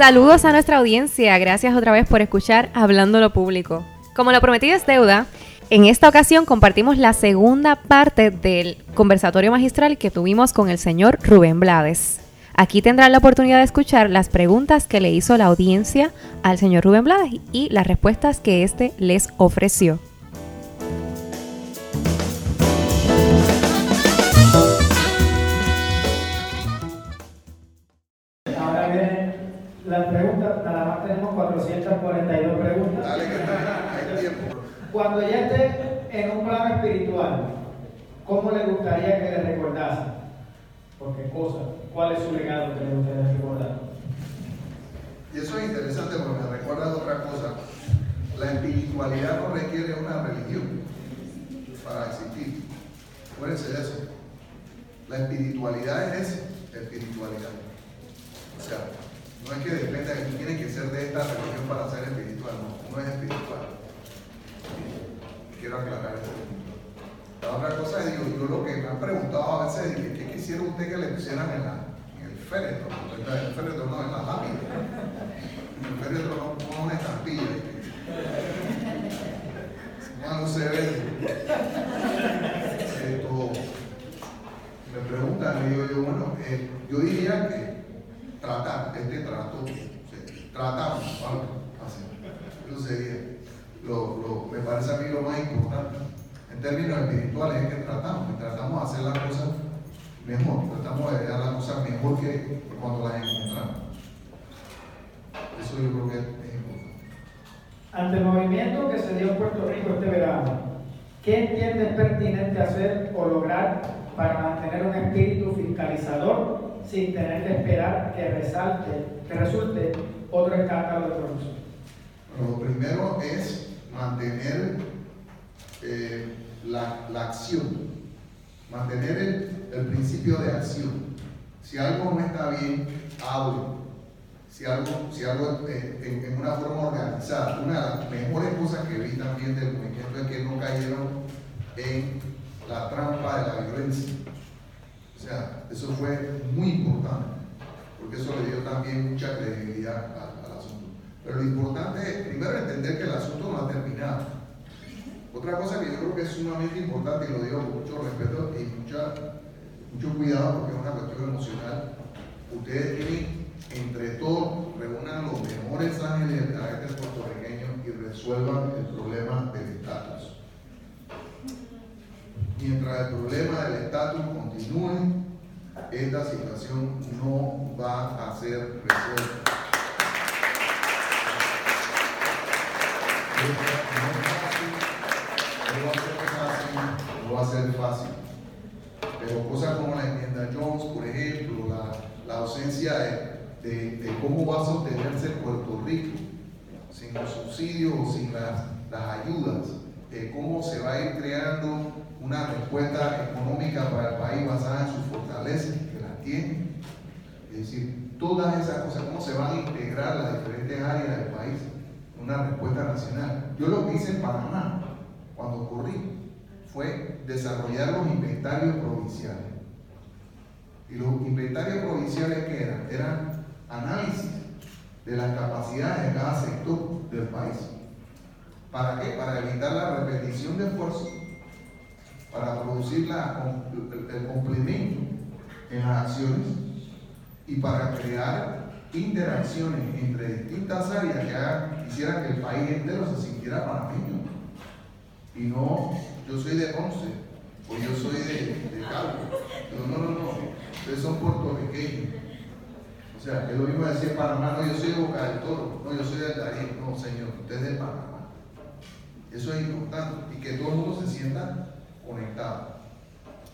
Saludos a nuestra audiencia, gracias otra vez por escuchar Hablando lo Público. Como lo prometido es deuda, en esta ocasión compartimos la segunda parte del conversatorio magistral que tuvimos con el señor Rubén Blades. Aquí tendrán la oportunidad de escuchar las preguntas que le hizo la audiencia al señor Rubén Blades y las respuestas que éste les ofreció. Nada más tenemos 442 preguntas. Dale, que hay tiempo. Cuando ya esté en un plano espiritual, ¿cómo le gustaría que le recordase? ¿Por qué cosa? ¿Cuál es su legado que le gustaría recordar? Y eso es interesante porque me recuerda a otra cosa. La espiritualidad no requiere una religión para existir. Acuérdense de eso. La espiritualidad es espiritualidad. O sea, no es que dependa de que tiene que ser de esta religión para ser espiritual, no, no es espiritual. Quiero aclarar esto. La otra cosa es, digo, yo lo que me han preguntado a veces es, ¿qué quisiera usted que le pusieran en, la, en el féretro? En el féretro no, en la lápida. En el féretro no pongo una estampilla. No, no se ve. Esto, me preguntan, y digo yo, bueno, eh, yo diría que tratar, este trato, tratamos, algo así. Eso sería, lo, lo, me parece a mí lo más importante. En términos espirituales es que tratamos, tratamos de hacer las cosas mejor, tratamos de dar las cosas mejor que cuando las encontramos. Eso yo creo que es importante. Ante el movimiento que se dio en Puerto Rico este verano, ¿qué entiende pertinente hacer o lograr para mantener un espíritu fiscalizador sin tener que esperar que, resalte, que resulte otro escándalo de corrupción? Bueno, lo primero es mantener eh, la, la acción, mantener el, el principio de acción. Si algo no está bien, hable. Si algo, si algo eh, en, en una forma organizada, una de las mejores cosas que vi también del movimiento es que no cayeron en la trampa de la violencia. O sea, eso fue muy importante, porque eso le dio también mucha credibilidad al, asunto. Pero lo importante es, primero, entender que el asunto no ha terminado. Otra cosa que yo creo que es sumamente importante, y lo digo con mucho respeto y mucha, mucho cuidado, porque es una cuestión emocional, ustedes tienen, entre todos, reúnan los mejores ángeles del carácter puertorriqueño y resuelvan el problema estatus. Mientras el problema del estatus continúe, esta situación no va a ser resuelta. No va a ser fácil, no va a ser fácil. Pero cosas como la enmienda Jones, por ejemplo, la, la ausencia de, de, cómo va a sostenerse Puerto Rico sin los subsidios o sin las, las ayudas, de cómo se va a ir creando una respuesta económica para el país basada en sus fortalezas, que las tiene. Es decir, todas esas cosas, cómo se van a integrar las diferentes áreas del país una respuesta nacional. Yo lo que hice en Panamá, cuando corrí, fue desarrollar los inventarios provinciales. Y los inventarios provinciales que eran, eran análisis de las capacidades de cada sector del país. ¿Para qué? Para evitar la repetición de esfuerzos, para producir el, complemento en las acciones y para crear interacciones entre distintas áreas que hagan, hicieran que el país entero se sintiera panameño. Y no, yo soy de Ponce, o yo soy de, de Calvo. No, no, no, ustedes son puertorriqueños. O sea, es lo mismo decir Panamá, no, yo soy de Boca del Toro, no, yo soy del Darién, no, señor, usted es de Panamá. Eso es importante y que todo el mundo se sienta conectado.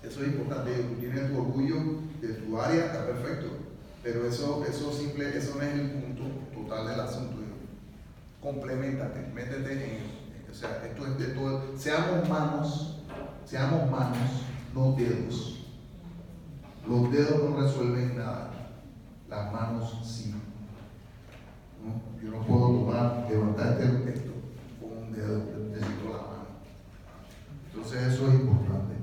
Eso es importante, tú tienes tu orgullo de tu área, está perfecto, pero eso, eso simple, eso no es el punto total del asunto. Complementate, métete en, o sea, esto es de todo, seamos manos, seamos manos, no dedos. Los dedos no resuelven nada, las manos sí. Yo no puedo tomar, levantar este con un dedo. Entonces eso es importante.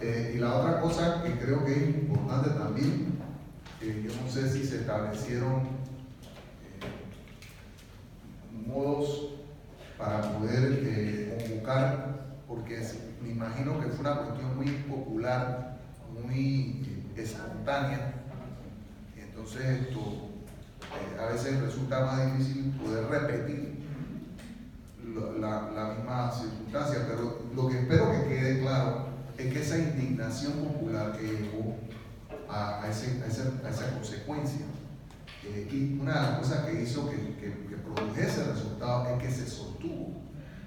Eh, y la otra cosa que creo que es importante también, eh, yo no sé si se establecieron eh, modos para poder eh, convocar, porque me imagino que fue una cuestión muy popular, muy espontánea. Entonces esto a veces resulta más difícil poder repetir la, misma circunstancia, pero lo que espero que quede claro es que esa indignación popular que llevó a, a, ese, a, esa, a esa, consecuencia, eh, y una de las cosas que hizo que, que, que produjese ese resultado es que se sostuvo.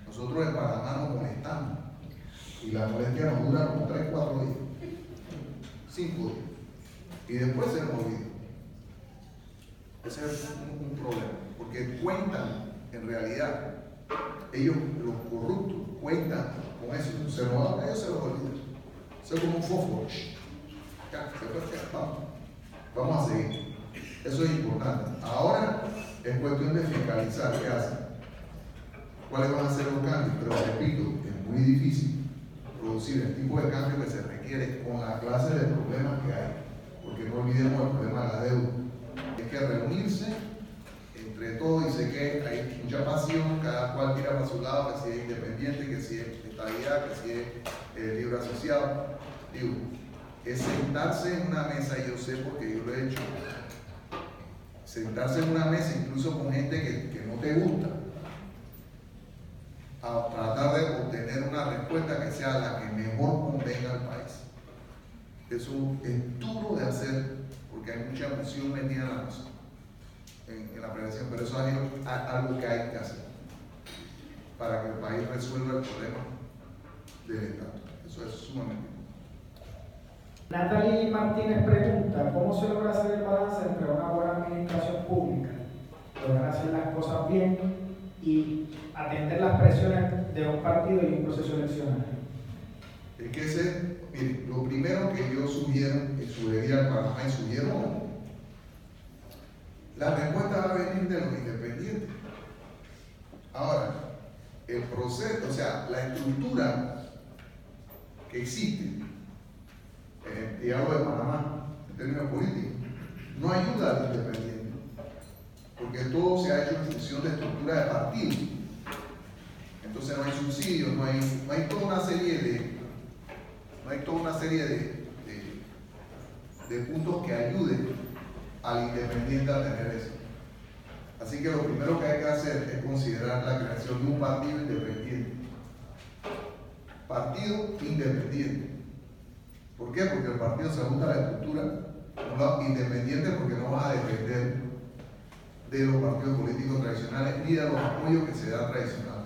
Nosotros en Panamá nos molestamos y la molestia nos dura como 3, 4 días, 5 días, y después se nos olvida. Ese es un, un problema, porque cuentan en realidad ellos, los corruptos, cuentan con eso, se lo dan, ellos se lo olvidan. Eso es como un fósforo. Vamos, vamos a seguir. Eso es importante. Ahora es cuestión de fiscalizar qué hacen. ¿Cuáles van a ser los cambios? Pero repito, es muy difícil producir el tipo de cambio que se requiere con la clase de problemas que hay. Porque no olvidemos el problema de la deuda. Hay que reunirse entre todos y sé que hay mucha pasión, cada cual tira para su lado, que si es independiente, que si es estabilidad, que si es eh, libre asociado. Digo, es sentarse en una mesa, y yo sé porque yo lo he hecho, sentarse en una mesa incluso con gente que, no te gusta, a tratar de obtener una respuesta que sea la que mejor convenga al país. Eso es duro de hacer porque hay mucha emoción metida en la cosa en, en la prevención, pero eso es algo que hay que hacer para que el país resuelva el problema del Estado. Eso es sumamente Natalie Martínez pregunta, ¿cómo se logra hacer el balance entre una buena administración pública, lograr hacer las cosas bien y atender las presiones de un partido y un proceso eleccionario? Es que ese, mire, lo primero que yo sugiero, y sugeriría al y sugiero la respuesta va a venir de los independientes. Ahora, el proceso, o sea, la estructura que existe, eh, y hablo de Panamá, en términos políticos, no ayuda al independiente, porque todo se ha hecho en función de estructura de partido. Entonces no hay subsidios, no hay, no hay toda una serie de, no hay toda una serie de, de, de puntos que ayuden al independiente a tener eso. Así que lo primero que hay que hacer es considerar la creación de un partido independiente. Partido independiente. ¿Por qué? Porque el partido se ajusta a la estructura independiente porque no va a depender de los partidos políticos tradicionales ni de los apoyos que se dan tradicionalmente.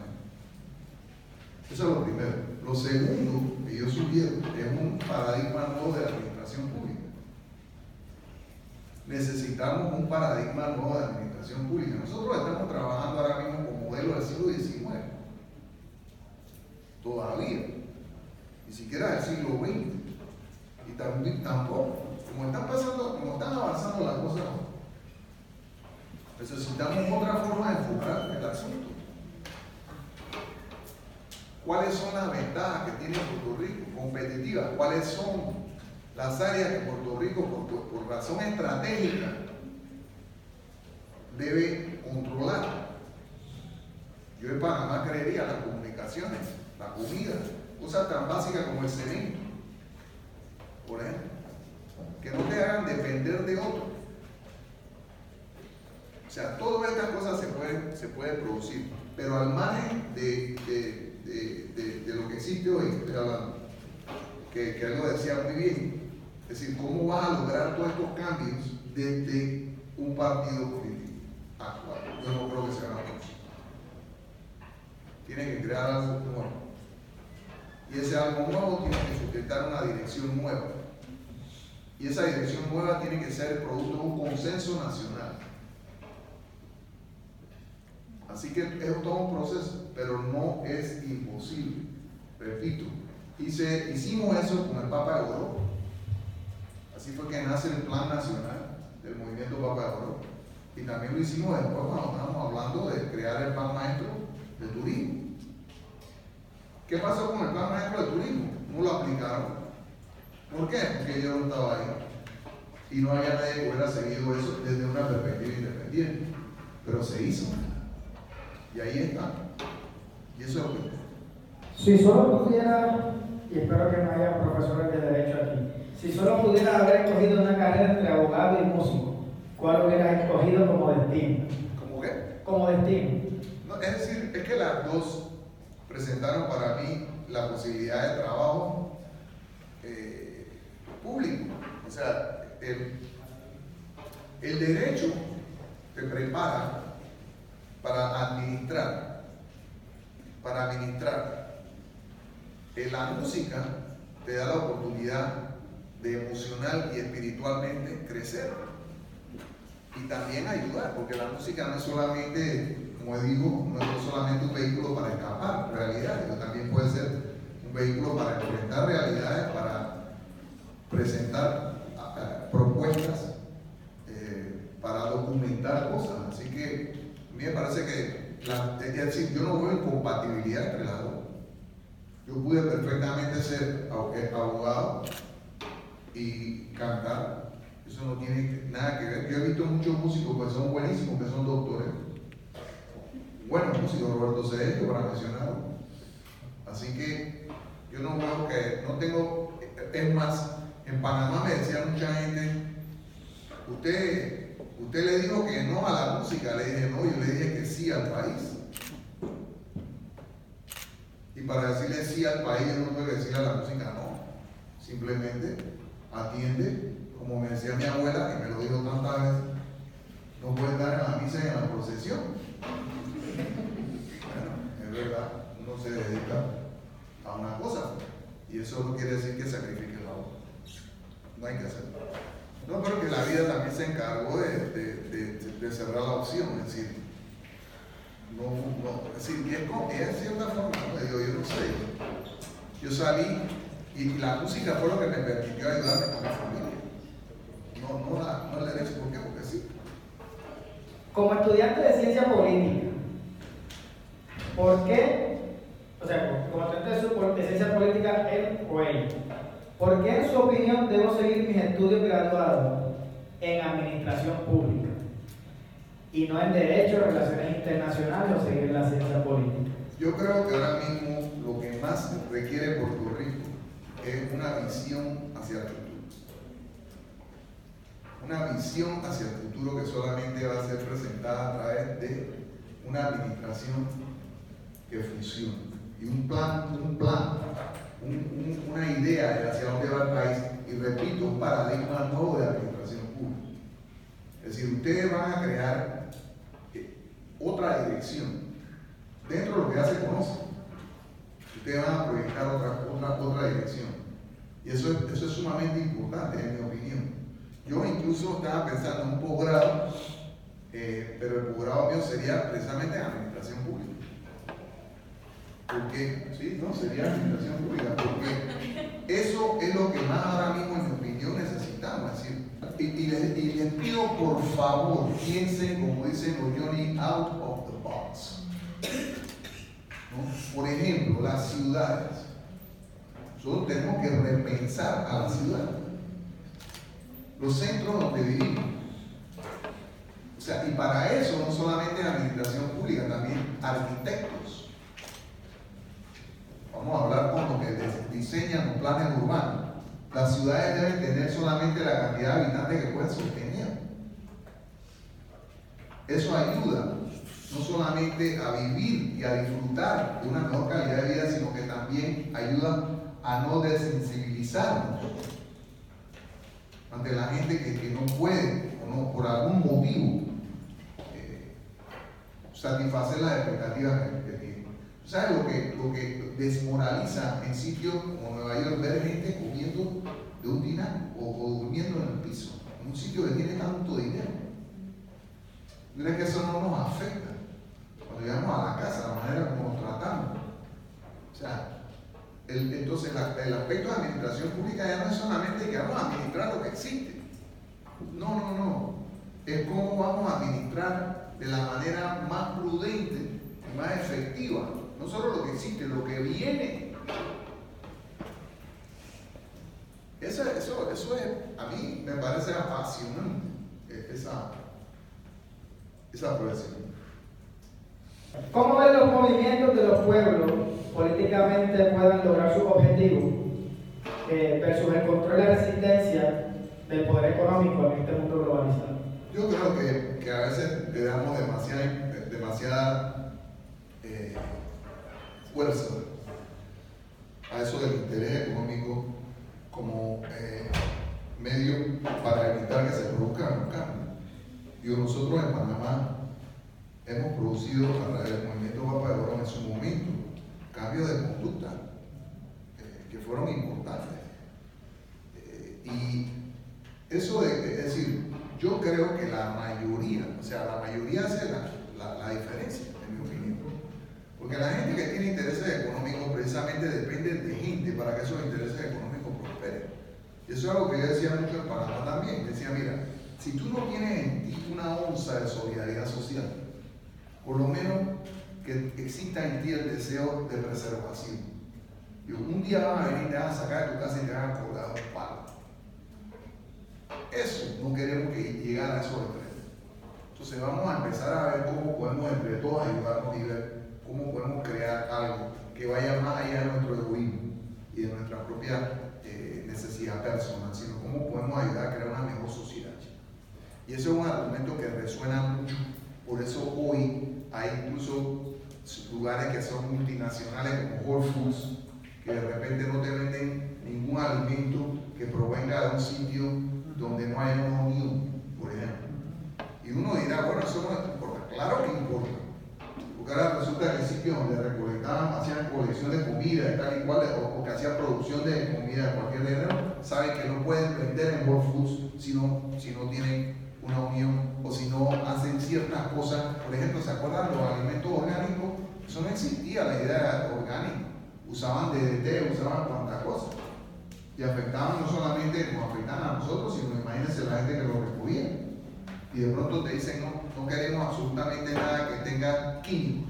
Eso es lo primero. Lo segundo que yo sugiero es un paradigma nuevo de la administración pública necesitamos un paradigma nuevo de administración pública. Nosotros estamos trabajando ahora mismo con modelo del siglo XIX. Todavía. Ni siquiera del siglo XX. Y también, tampoco. Como están pasando, como están avanzando las cosas, necesitamos otra forma de enfocar el asunto. ¿Cuáles son las ventajas que tiene Puerto Rico competitivas? ¿Cuáles son las áreas que Puerto Rico, por, razón estratégica, debe controlar. Yo en Panamá creería las comunicaciones, la comida, cosas tan básicas como el cemento, por ejemplo, que no te hagan depender de otro. O sea, todas estas cosas se pueden, se pueden producir, pero al margen de, de, de, lo que existe hoy, estoy hablando, que, que él decía muy bien, es decir, ¿cómo vas a lograr todos estos cambios desde un partido político actual? Yo no creo que sea una cosa. Tienen que crear algo nuevo. Y ese algo nuevo tiene que sustentar una dirección nueva. Y esa dirección nueva tiene que ser producto de un consenso nacional. Así que es todo un proceso, pero no es imposible. Repito, hicimos eso con el Papa de Europa. Así fue que nace el Plan Nacional del Movimiento Papa de Oro. Y también lo hicimos después cuando estábamos hablando de crear el Plan Maestro de Turismo. ¿Qué pasó con el Plan Maestro de Turismo? No lo aplicaron. ¿Por qué? Porque yo no estaba ahí. Y no había nadie que hubiera seguido eso desde una perspectiva independiente. Pero se hizo. Y ahí está. Y eso es lo que Si solo pudiera, y espero que no haya profesores de derecho aquí, si solo pudiera haber escogido una carrera entre abogado y músico, ¿cuál hubieras escogido como destino? ¿Cómo qué? Como destino. No, es decir, es que las dos presentaron para mí la posibilidad de trabajo eh, público. O sea, el, el derecho te prepara para administrar, para administrar. En la música te da la oportunidad de emocional y espiritualmente crecer y también ayudar, porque la música no es solamente, como digo, no es solamente un vehículo para escapar realidades, también puede ser un vehículo para enfrentar realidades, para presentar propuestas, eh, para documentar cosas. Así que a mí me parece que, yo no veo incompatibilidad entre las dos. Yo pude perfectamente ser abogado y cantar. Eso no tiene nada que ver. Yo he visto muchos músicos que son buenísimos, que son doctores. Buenos músicos, Roberto Cedeño, para mencionarlo. Así que yo no veo que, no tengo, es más, en Panamá me decía mucha gente, usted, usted le dijo que no a la música, le dije no, yo le dije que sí al país. Y para decirle sí al país, no puede decirle a la música no. Simplemente atiende, como me decía mi abuela, que me lo dijo tantas veces, no puede estar en la misa y en la procesión. Bueno, es verdad, uno se dedica a una cosa y eso no quiere decir que sacrifique la otra. No hay que hacerlo. No, pero que la vida también se encargó de, de, de, cerrar la opción, es decir, no, no, es decir, es, es cierta forma, digo, yo no sé, yo salí y la música fue lo que me permitió ayudarme con mi familia. No, no, la, no el derecho, ¿por qué? Porque sí. Como estudiante de ciencia política, ¿por qué? O sea, como estudiante de ciencia política, él o ella, ¿por qué en su opinión debo seguir mis estudios graduados en administración pública? Y no en derecho, relaciones internacionales o seguir la ciencia política. Yo creo que ahora mismo lo que más requiere Rico es una visión hacia el futuro. Una visión hacia el futuro que solamente va a ser presentada a través de una administración que funcione. Y un plan, un plan, un, un, una idea de hacia dónde va el país. Y repito, un paradigma nuevo de administración pública. Es decir, ustedes van a crear otra dirección dentro de lo que ya se conoce ustedes van a proyectar otra, otra, otra dirección. Y eso, eso es sumamente importante, en mi opinión. Yo incluso estaba pensando en un posgrado, eh, pero el posgrado mío sería precisamente en administración pública. Porque, sí, no, sería administración pública, porque eso es lo que más ahora mismo, en mi opinión, necesitamos. Es decir, y, les, y les pido por favor, piensen, como dicen los Johnny, out of the box. Por ejemplo, las ciudades. Nosotros tenemos que repensar a la ciudad. Los centros donde vivimos. O sea, y para eso no solamente la administración pública, también arquitectos. Vamos a hablar con los que diseñan los planes urbanos. Las ciudades deben tener solamente la cantidad de habitantes que pueden sostener. Eso ayuda no solamente a vivir y a disfrutar de una mejor calidad de vida, sino que también ayuda a no desensibilizarnos ante la gente que, que no puede o no, por algún motivo eh, satisfacer las expectativas que, tiene. ¿Sabes lo que, lo que desmoraliza en sitios como Nueva York ver gente comiendo de un dinar o, durmiendo en el piso, en un sitio que tiene tanto dinero? ¿Crees que eso no nos afecta? Llegamos a la casa, la manera como nos tratamos. O sea, entonces el aspecto de administración pública ya no es solamente que vamos a administrar lo que existe. No, no, no. Es cómo vamos a administrar de la manera más prudente y más efectiva. No solo lo que existe, lo que viene. Eso, eso, eso es, a mí me parece apasionante esa, esa profesión. ¿Cómo ven los movimientos de los pueblos políticamente puedan lograr sus objetivos eh, versus el control y la resistencia del poder económico en este mundo globalizado? Yo creo que, que a veces le damos demasiada, demasiada eh, fuerza a eso del interés económico como eh, medio para evitar que se produzcan cambios. Digo, nosotros en Panamá hemos producido a través del movimiento Papa de Oro en su momento cambios de conducta eh, que fueron importantes. Eh, y eso de, es decir, yo creo que la mayoría, o sea, la mayoría hace la, la, la diferencia, en mi opinión. Porque la gente que tiene intereses económicos precisamente depende de gente para que esos intereses económicos prosperen. Y eso es algo que yo decía mucho en Panamá también. Decía, mira, si tú no tienes en ti una onza de solidaridad social, por lo menos que exista en ti el deseo de preservación. Y un día van a venir, te van a sacar de tu casa y te van a colgar un palo. Eso no queremos que llegar a esos extremos. Entonces vamos a empezar a ver cómo podemos entre todos ayudarnos y ver cómo podemos crear algo que vaya más allá de nuestro egoísmo y de nuestra propia eh, necesidad personal, sino cómo podemos ayudar a crear una mejor sociedad. Y eso es un argumento que resuena mucho, por eso hoy hay incluso lugares que son multinacionales como Whole Foods, que de repente no te venden ningún alimento que provenga de un sitio donde no hay una unión, por ejemplo. Y uno dirá, bueno, eso no importa. Claro que importa. Porque ahora resulta que sitios donde recolectaban, hacían colección de comida y tal y cual, o, que hacían producción de comida de cualquier género, saben que no pueden vender en Whole Foods si no, si no tienen una unión o si no hacen ciertas cosas. Por ejemplo, ¿se acuerdan los alimentos orgánicos? Eso no existía, la idea orgánica. Usaban DDT, usaban cuantas cosas. Y afectaban no solamente, nos afectaban a nosotros, sino imagínense la gente que lo recogía. Y de pronto te dicen, no, no queremos absolutamente nada que tenga químico.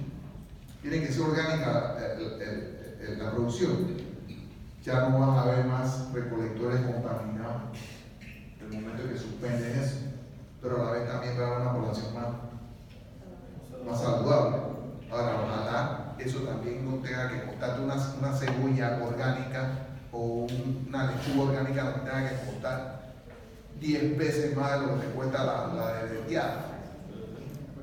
Tiene que ser orgánica la producción. Ya no van a haber más recolectores contaminados. El momento que suspenden eso pero a la vez también va a haber una población más, más saludable. Ahora, ojalá eso también no tenga que costarte una, una cebolla orgánica o una lechuga orgánica no tenga que costar 10 veces más de lo que cuesta la, la de veteada.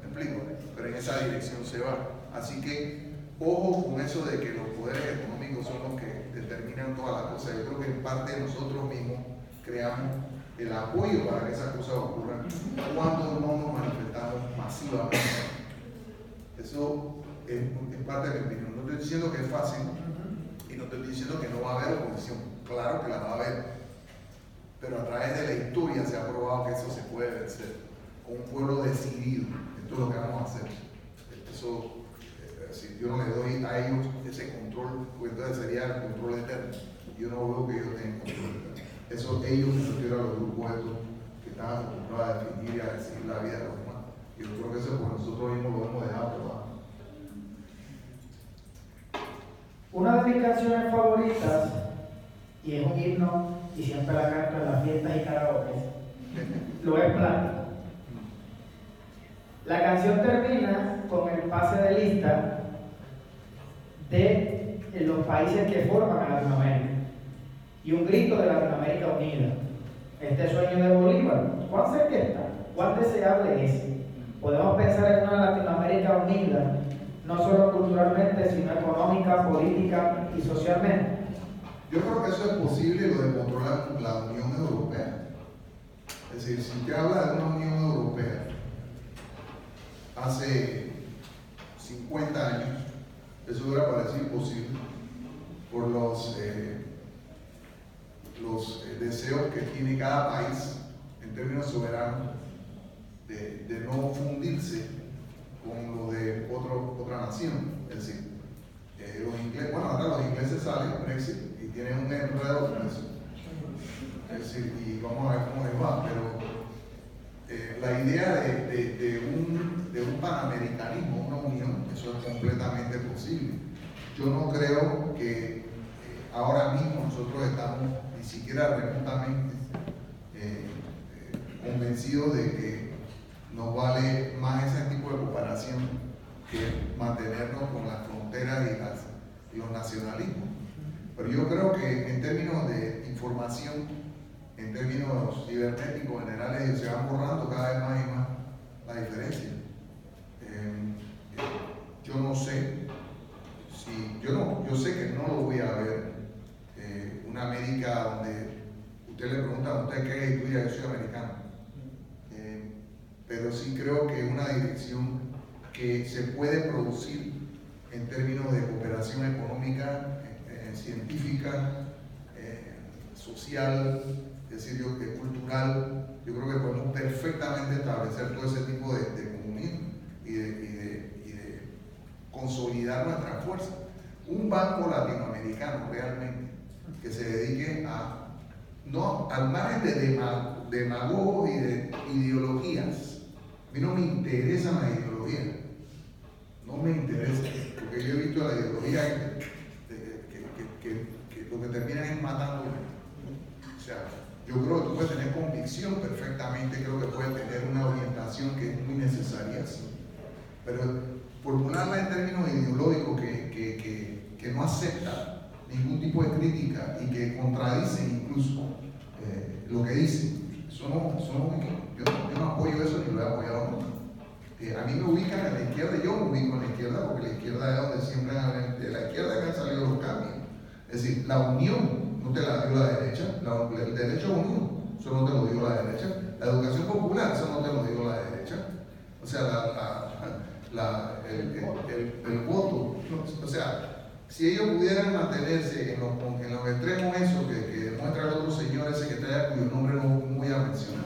¿Me explico? Pero en esa dirección se va. Así que ojo con eso de que los poderes económicos son los que determinan todas las cosas. Yo creo que en parte nosotros mismos creamos el apoyo para que esas cosas ocurran cuando no nos manifestamos masivamente. Eso es, parte de mi opinión. No estoy diciendo que es fácil y no estoy diciendo que no va a haber oposición. Claro que la va a haber. Pero a través de la historia se ha probado que eso se puede vencer. Con un pueblo decidido. Esto es lo que vamos a hacer. Eso, eh, si yo no le doy a ellos ese control, pues entonces sería el control eterno. Yo no veo que ellos tengan control. Eso ellos me refiero a los grupos estos que están acostumbrados a definir y a decidir la vida de los demás. Y yo creo que eso por nosotros mismos lo hemos dejado probar. Una de mis canciones favoritas, y es un himno, y siempre la canto en las fiestas y karaoke, lo es plástico. La canción termina con el pase de lista de los países que forman a Latinoamérica y un grito de Latinoamérica unida. Este sueño de Bolívar, ¿cuán cerca está? ¿Cuán deseable es? Podemos pensar en una Latinoamérica unida, no solo culturalmente, sino económica, política y socialmente. Yo creo que eso es posible lo demostró la, la Unión Europea. Es decir, si usted habla de una Unión Europea hace 50 años, eso hubiera parecido imposible por los eh, los eh, deseos que tiene cada país en términos soberanos de, de no fundirse con lo de otro, otra nación. Es decir, eh, los ingleses, bueno, ahora los ingleses salen Brexit y tienen un enredo con eso. Es decir, y vamos a ver cómo les va, pero eh, la idea de, de, de, un, de un panamericanismo, una unión, eso es completamente posible. Yo no creo que ahora mismo nosotros estamos ni siquiera remotamente eh, eh, convencidos de que nos vale más ese tipo de cooperación que mantenernos con las fronteras y los nacionalismos. Pero yo creo que en términos de información, en términos cibernéticos generales, se van borrando cada vez más y más la diferencia. Eh, yo no sé si, yo no, yo sé que no lo voy a ver eh, América donde usted le pregunta a usted qué es y yo soy americano. Eh, pero sí creo que es una dirección que se puede producir en términos de cooperación económica, científica, social, es decir, cultural. Yo creo que podemos perfectamente establecer todo ese tipo de, comunismo y de, consolidar nuestra fuerza. Un banco latinoamericano realmente que se dedique a, no, al margen de demagogos y de ideologías. A mí no me interesan las ideologías, no me interesa, porque yo he visto la ideología que, lo que termina es matando. O sea, yo creo que tú puedes tener convicción perfectamente, creo que puedes tener una orientación que es muy necesaria, pero formularla en términos ideológicos que, que, que, no acepta ningún tipo de crítica y que contradice incluso eh, lo que dice, eso no, yo, yo, no apoyo eso ni lo he apoyado nunca. Eh, a mí me ubican en la izquierda, yo me ubico en la izquierda porque la izquierda es donde siempre de la izquierda que han salido los cambios. Es decir, la unión no te la dio la derecha, el derecho a unión, eso no te lo dio la derecha, la educación popular, eso no te lo dio la derecha, o sea, el, voto, o sea, si ellos pudieran mantenerse en los, extremos esos que, que demuestra el otro señor ese que está cuyo nombre no voy a mencionar,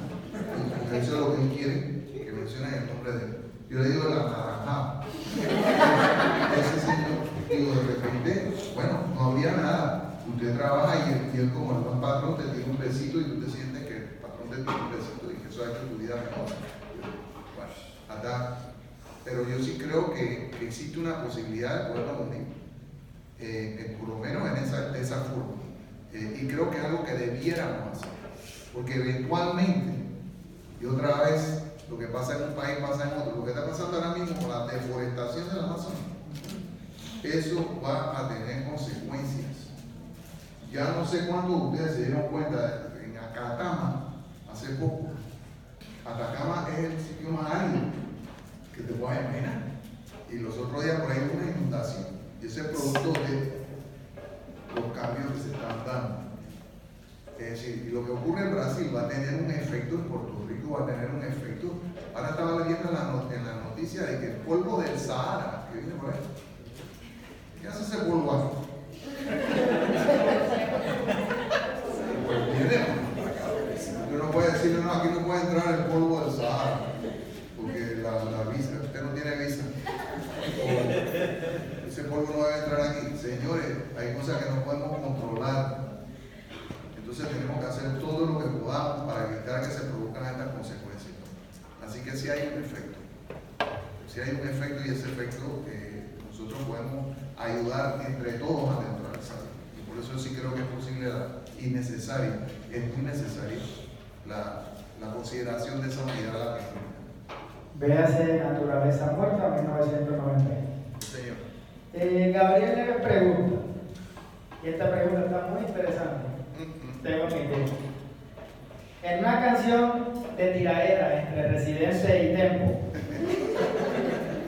eso es lo que él quiere, que mencionen el nombre de él. Yo le digo la naranja. Ese señor, digo, de repente, bueno, no había nada usted trabaja y él, como el buen patrón te tiene un besito y tú te sientes que el patrón te tiene un besito y que eso ha hecho tu vida mejor. Bueno, Pero yo sí creo que, existe una posibilidad de poderlo unir, eh, por lo menos en esa, de forma. Eh, y creo que es algo que debiéramos hacer, porque eventualmente, y otra vez, lo que pasa en un país pasa en otro, lo que está pasando ahora mismo con la deforestación del Amazonas, eso va a tener consecuencias ya no sé cuándo ustedes se dieron cuenta, en Acatama, hace poco, Atacama es el sitio más árido que te puedas imaginar. Y los otros días por ahí hubo una inundación. Y ese es producto de los cambios que se están dando. Es decir, lo que ocurre en Brasil va a tener un efecto, en Puerto Rico va a tener un efecto. Ahora estaba leyendo en la, noticia de que el polvo del Sahara, que viene por ahí, ¿qué hace ese polvo aquí? Uno no puede decirle, no, aquí no puede entrar el polvo del Sahara, porque la visa, usted no tiene visa. Ese polvo no debe entrar aquí. Señores, hay cosas que no podemos controlar. Entonces tenemos que hacer todo lo que podamos para evitar que se produzcan estas consecuencias. Así que si hay un efecto. Si hay un efecto y ese efecto eh, nosotros podemos ayudar entre todos a neutralizarlo. Y por eso sí creo que es posible y necesario, es muy necesario la, consideración de esa unidad la Véase Naturaleza Muerta, 1990. Eh, Gabriel le pregunta, y esta pregunta está muy interesante, tengo mi En una canción de tiraera entre Residente y Tempo,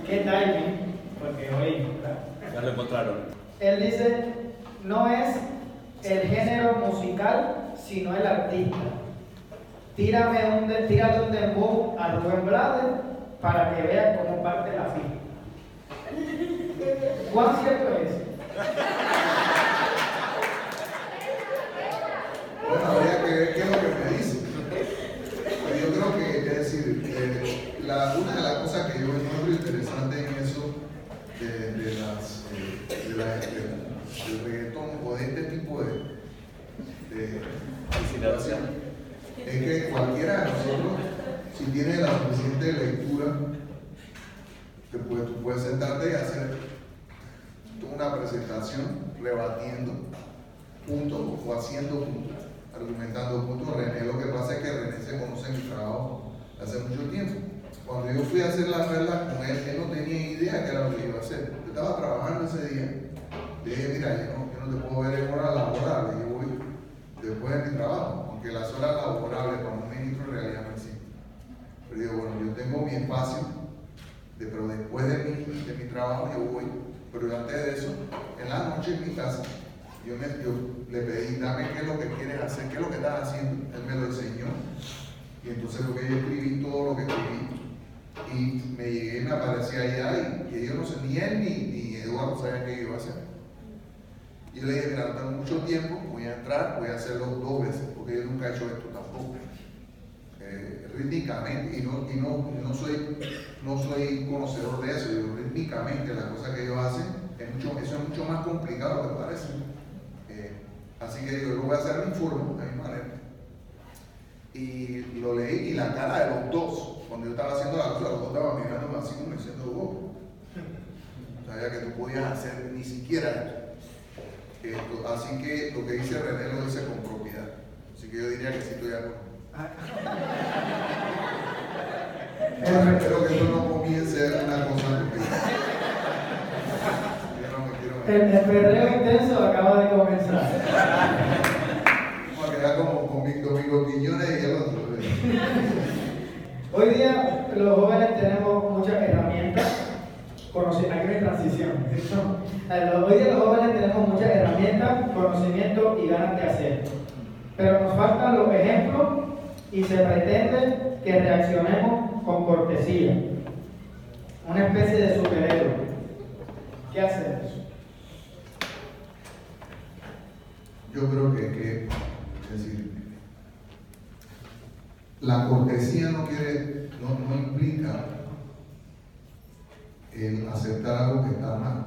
¿qué timing? Porque hoy. Ya lo encontraron. Él dice: no es el género musical, sino el artista. Tírame un, tírate un dembow a Rubén Blades para que vean cómo parte la fila. ¿Cuán cierto es? Bueno, habría que ver qué es lo que me dice. Pero yo creo que, es decir, eh, la, una de las cosas que yo encuentro interesante en eso, de, las, eh, de, la, del reggaetón o de este tipo de, de, situación es que cualquiera de nosotros, si tiene la suficiente lectura, te puedes, tú puedes sentarte y hacer una presentación rebatiendo puntos o haciendo puntos, argumentando puntos. René, lo que pasa es que René se conoce mi trabajo hace mucho tiempo. Cuando yo fui a hacer la perla con él, él no tenía idea qué era lo que iba a hacer. Yo estaba trabajando ese día Le dije, mira, yo no, yo no te puedo ver en horas laborables, yo voy después de mi trabajo, aunque las horas laborables para un ministro en realidad no existen. Pero digo, bueno, yo tengo mi espacio, pero después de mi, de mi trabajo yo voy, pero antes de eso, en la noche en mi casa, yo, le pedí, dame qué es lo que quieres hacer, qué es lo que estás haciendo. Él me lo enseñó. Y entonces lo que yo escribí, todo lo que escribí. Y me llegué, me aparecía allá y, y yo no sé, ni él ni, Eduardo sabían qué iba a hacer. Y yo le dije, mira, no mucho tiempo, voy a entrar, voy a hacerlo dos veces, porque yo nunca he hecho esto rítmicamente, y, no, y no, no, soy, no soy conocedor de eso, yo rítmicamente las cosas que ellos hacen, es mucho, eso es mucho más complicado de que parece. Eh, así que yo lo voy a hacer mi forma, a mi manera. Y lo leí y la cara de los dos, cuando yo estaba haciendo la cosa, los dos estaban mirándome así como diciendo, wow, sabía que tú podías hacer ni siquiera esto. Así que lo que dice René lo dice con propiedad. Así que yo diría que sí estoy de acuerdo. Espero que esto no comience una cosa El, el perreo intenso acaba de comenzar. Vamos a quedar como con mi- Domingo Quiñones y el otro. Hoy día los jóvenes tenemos muchas herramientas. Aquí hay transición. Hoy día los jóvenes tenemos muchas herramientas, conocimiento y ganas de hacer. Pero nos faltan los ejemplos y se pretende que reaccionemos con cortesía. Una especie de superhéroe. ¿Qué hacemos? Yo creo que, que, decir, la cortesía no quiere, no, no implica el aceptar algo que está mal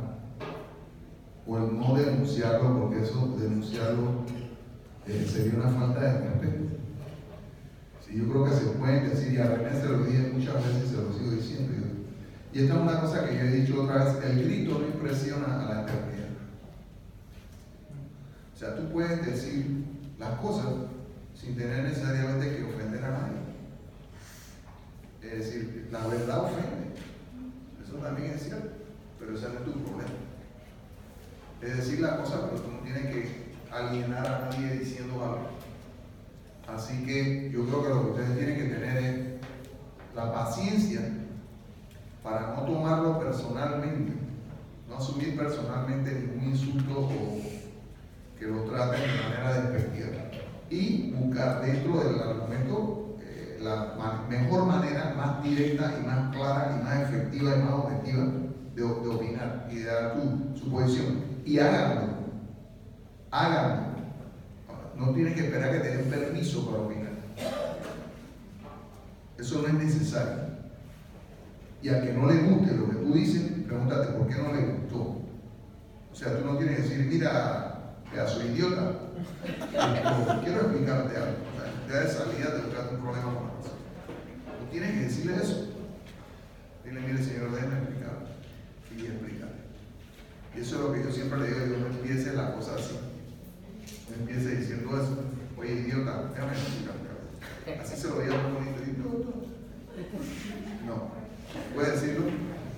o el no denunciarlo, porque eso denunciarlo eh, sería una falta de respeto. Sí, yo creo que se pueden decir, y a René se lo dije muchas veces y se lo sigo diciendo. Y, esta es una cosa que yo he dicho otra vez, el grito no impresiona a la eternidad. O sea, tú puedes decir las cosas sin tener necesariamente que ofender a nadie. Es decir, la verdad ofende. Eso también es cierto, pero ese no es tu problema. Es decir las cosas, pero tú no tienes que alienar a nadie diciendo algo. Así que yo creo que lo que ustedes tienen que tener es la paciencia para no tomarlo personalmente, no asumir personalmente ningún insulto o que lo traten de manera despectiva y buscar dentro del argumento eh, la mejor manera, más directa y más clara y más efectiva y más objetiva de, de opinar y de dar tu, su posición. Y háganlo, háganlo. No tienes que esperar que te den permiso para opinar. Eso no es necesario. Y al que no le guste lo que tú dices, pregúntate por qué no le gustó. O sea, tú no tienes que decir, mira, pedazo de idiota. Quiero explicarte algo. O sea, ya de salida te buscaste un problema con la cosa. Tú tienes que decirle eso. Dile, mire, señor, déjeme explicar. Y explicar. Y eso es lo que yo siempre le digo, yo no empiece la cosa así. No empiece diciendo eso. Oye, idiota, déjame explicarte. algo. Así se lo digo muy bonito. y no, no. Puedes decirlo.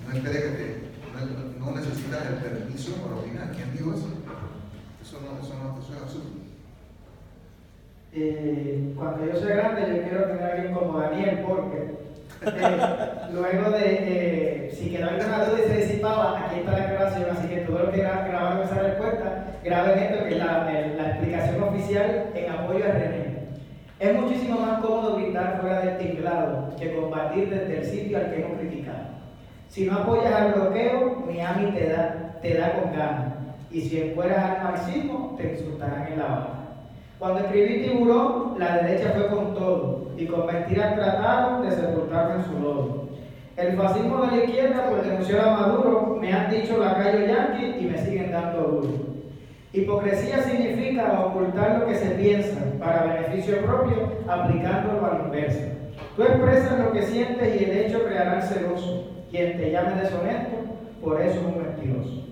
No esperes que te. No, necesitas el permiso para opinar. ¿Quién dijo eso? Eso no, eso no, eso es absurdo. Eh, cuando yo sea grande, yo quiero tener a alguien como Daniel, porque eh, luego de, eh, si quedó alguna duda y se disipaba, aquí está la grabación, así que todo lo que gra- grabaron esa respuesta, graben esto, que es la, la explicación oficial en apoyo a René. Es muchísimo más cómodo gritar fuera del tinglado que combatir desde el sitio al que hemos criticado. Si no apoyas al bloqueo, Miami te da, te da con ganas. Y si encueras al marxismo, te insultarán en la barra. Cuando escribí tiburón, la derecha fue con todo, y con mentiras trataron de sepultarme en su lodo. El fascismo de la izquierda, por denunciar a Maduro, me han dicho lacayo yanqui y me siguen dando duro. Hipocresía significa ocultar lo que se piensa para beneficio propio, aplicándolo a la inversa. Tú expresas lo que sientes y el hecho creará el celoso. Quien te llame deshonesto, por eso es un mentiroso.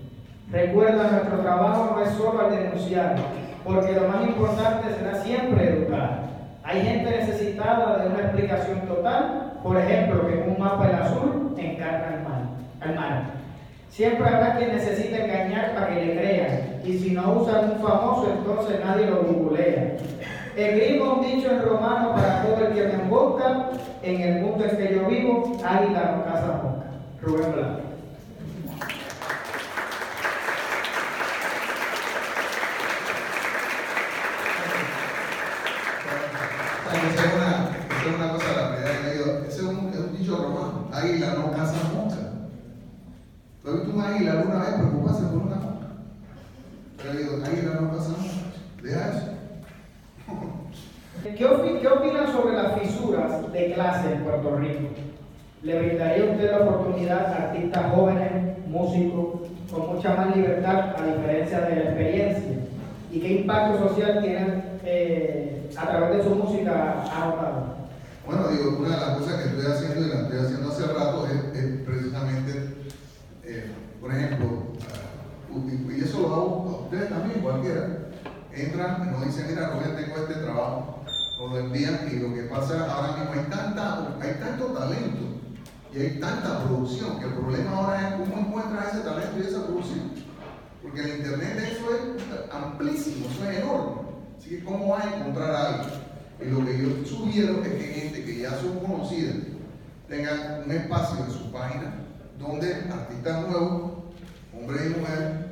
Recuerda, nuestro trabajo no es solo al denunciar, porque lo más importante será siempre educar. Hay gente necesitada de una explicación total, por ejemplo, que en un mapa el azul encarna al mal, al mal. Siempre habrá quien necesite engañar para que le crean. Y si no usan un famoso, entonces nadie lo googlea. Escribo un dicho en romano para todo el que me busca. En el mundo en que yo vivo, águila no caza mosca. Rubén Blanco. ¿Tú has visto un águila alguna vez preocuparse por una mosca? Pero digo, águila no caza mosca. Deja eso. ¿Qué, opi- qué opinan sobre las fisuras de clase en Puerto Rico? ¿Le brindaría a usted la oportunidad a artistas jóvenes, músicos, con mucha más libertad a diferencia de la experiencia? ¿Y qué impacto social tienen eh, a través de su música ha notado? Bueno, digo, una de las cosas que estoy haciendo y la estoy haciendo hace rato es, es precisamente, eh, por ejemplo, ah, y eso lo hago a ustedes también, cualquiera, entran, nos dicen, mira, Rubén, tengo este trabajo, nos lo envían y lo que pasa ahora mismo, hay, tanta, hay tanto talento y hay tanta producción que el problema ahora es cómo encuentras ese talento y esa producción. Porque en internet eso es amplísimo, eso es enorme. Así que, ¿cómo vas a encontrar algo? Y lo que yo sugiero es que gente que ya son conocidas tengan un espacio en su página donde artistas nuevos, hombres y mujeres,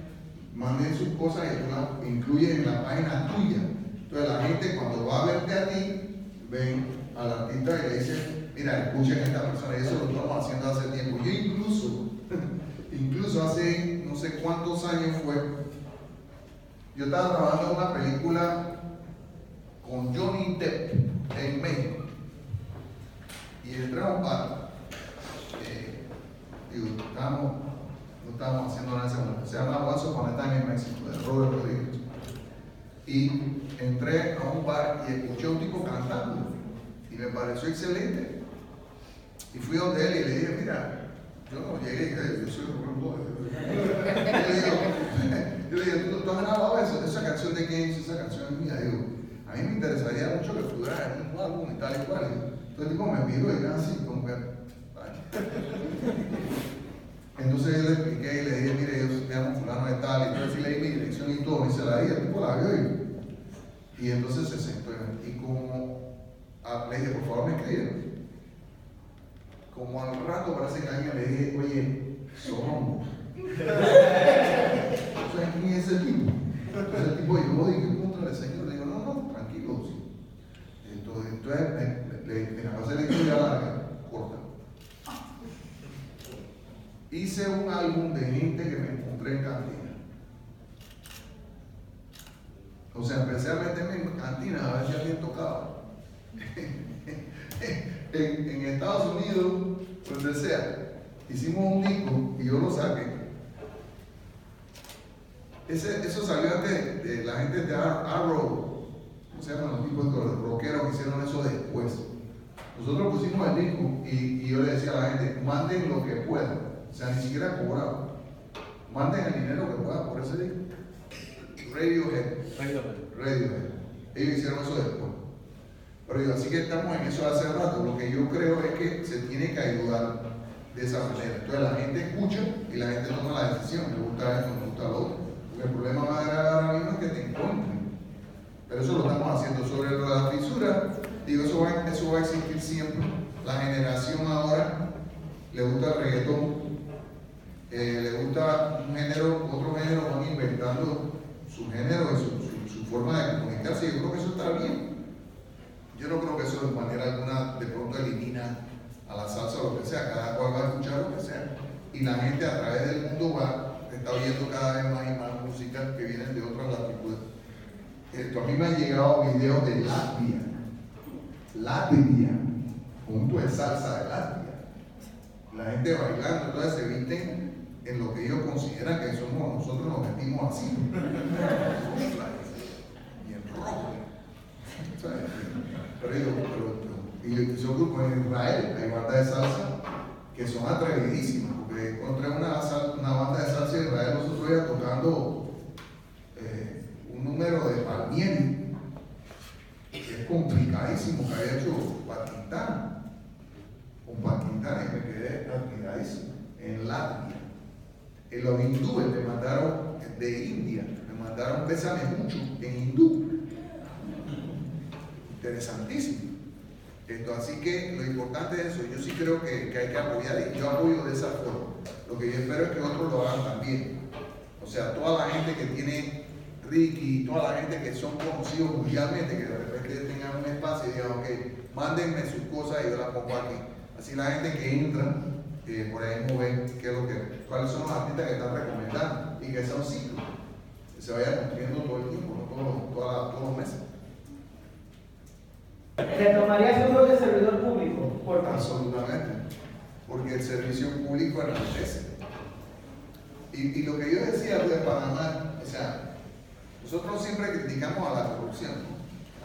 manden sus cosas y tú las incluyes en la página tuya. Entonces la gente cuando va a verte a ti, ven al artista y le dicen, mira, escuchen a esta persona, y eso lo estamos haciendo hace tiempo. Yo incluso, incluso hace no sé cuántos años fue, yo estaba trabajando en una película con Johnny Depp en México. Y entré a un eh, digo, estábamos, no estábamos haciendo nada momento. Se llama Once Upon a Time in Mexico, de Robert Rodríguez. Y entré a un bar y escuché a un tipo cantando. Y me pareció excelente. Y fui donde él y le dije, mira, yo no llegué dije, yo soy Rubén Blades. Yo le digo, ¿tú, tú has grabado eso? esa canción de quién es? Esa canción es mía. Digo, a mí me interesaría mucho que estuviera en un álbum y tal y cual. Entonces el tipo me miró y era así, como que. Entonces yo le expliqué y le dije, mire, yo me llamo fulano de tal, y entonces le di mi dirección y todo, y se la di, el tipo la vio y, entonces se sentó y, como ah, le dije, por favor me escribe. Como al rato parece que alguien le dije, oye, somos. ¿Sabes quién es ese tipo? Entonces el tipo, yo dije, ¿qué contra el Señor? Le digo, no, no, tranquilos. Entonces, entonces me, le, me la pasé la historia larga, Hice un álbum de gente que me encontré en cantina. O sea, empecé a meterme en cantinas a ver si alguien tocaba. en, en Estados Unidos, donde sea, hicimos un disco y yo lo saqué. Ese, eso salió antes de, la gente de Ar- Arrow, ¿cómo se llaman los tipos de rockeros que hicieron eso después? Nosotros pusimos el disco y yo le decía a la gente, manden lo que puedan, o sea, ni siquiera cobraba. Manden el dinero que puedan por ese disco. Radiohead. Radiohead. Ellos hicieron eso después. Pero digo, así que estamos en eso hace rato. Lo que yo creo es que se tiene que ayudar de esa manera. Entonces la gente escucha y la gente toma la decisión. Me gusta esto, me gusta lo otro. Porque el problema más grave ahora mismo es que te encuentren. Pero eso lo estamos haciendo. Sobre la fisura, digo, eso va, eso va a existir siempre. La generación ahora le gusta el reggaetón, eh, le gusta un género, otro género, van inventando su género su, forma de comunicarse. Yo creo que eso está bien. Yo no creo que eso de manera alguna de pronto elimina a la salsa o lo que sea, cada cual va a escuchar lo que sea. Y la gente a través del mundo va, está oyendo cada vez más y más música que vienen de otras latitudes. Esto, a mí me han llegado videos de Latvia, Latvia, punto de salsa de Latvia. La gente bailando, entonces se visten en lo que ellos consideran que somos, nosotros nos vestimos así. y en rojo. ¿sabes? Pero digo, pero, y yo grupo en Israel, hay bandas de salsa que son atrevidísimas, porque encontré una, una banda de salsa de Israel los otros días tocando eh, un número de Palmieri, que es complicadísimo, que había hecho Pakistán, con Pakistán, y me quedé admiradísimo, en Latvia. En los hindúes me mandaron de India, me mandaron pésame mucho en hindú. Interesantísimo. Entonces, así que lo importante es eso. Yo sí creo que, que hay que apoyar y yo apoyo de esa forma. Lo que yo espero es que otros lo hagan también. O sea, toda la gente que tiene Ricky, toda la gente que son conocidos mundialmente, que de repente tengan un espacio y digan, ok, mándenme sus cosas y yo las pongo aquí. Así la gente que entra, por ahí mismo ven qué es lo que, cuáles son los artistas que están recomendando y que sea un ciclo, que se vaya cumpliendo todo el tiempo, no todos, todos, todos los meses. ¿Retomaría su rol de servidor público? Por Absolutamente, porque el servicio público enaltece. Y, y lo que yo decía de Panamá, o sea, nosotros siempre criticamos a la corrupción.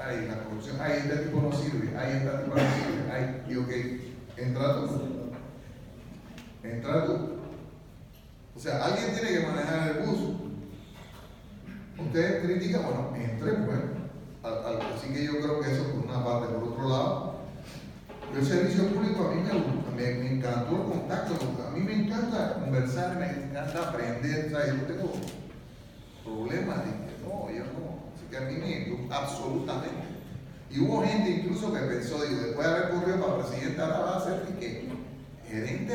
Ay, la corrupción, ay, este tipo no sirve, ay, este tipo no sirve, ay, y ok, entra. Entra tú. O sea, alguien tiene que manejar el bus. Ustedes critican, bueno, entre pues. Así que yo creo que eso por una parte. Por otro lado, el servicio público a mí me, me, encantó el contacto. A mí me encanta conversar, me encanta aprender. ¿sabes? Yo tengo problemas. no, yo no. Así que a mí me absolutamente. Y hubo gente incluso que pensó, digo, después de haber corrido para presidente, ahora va a ser que gerente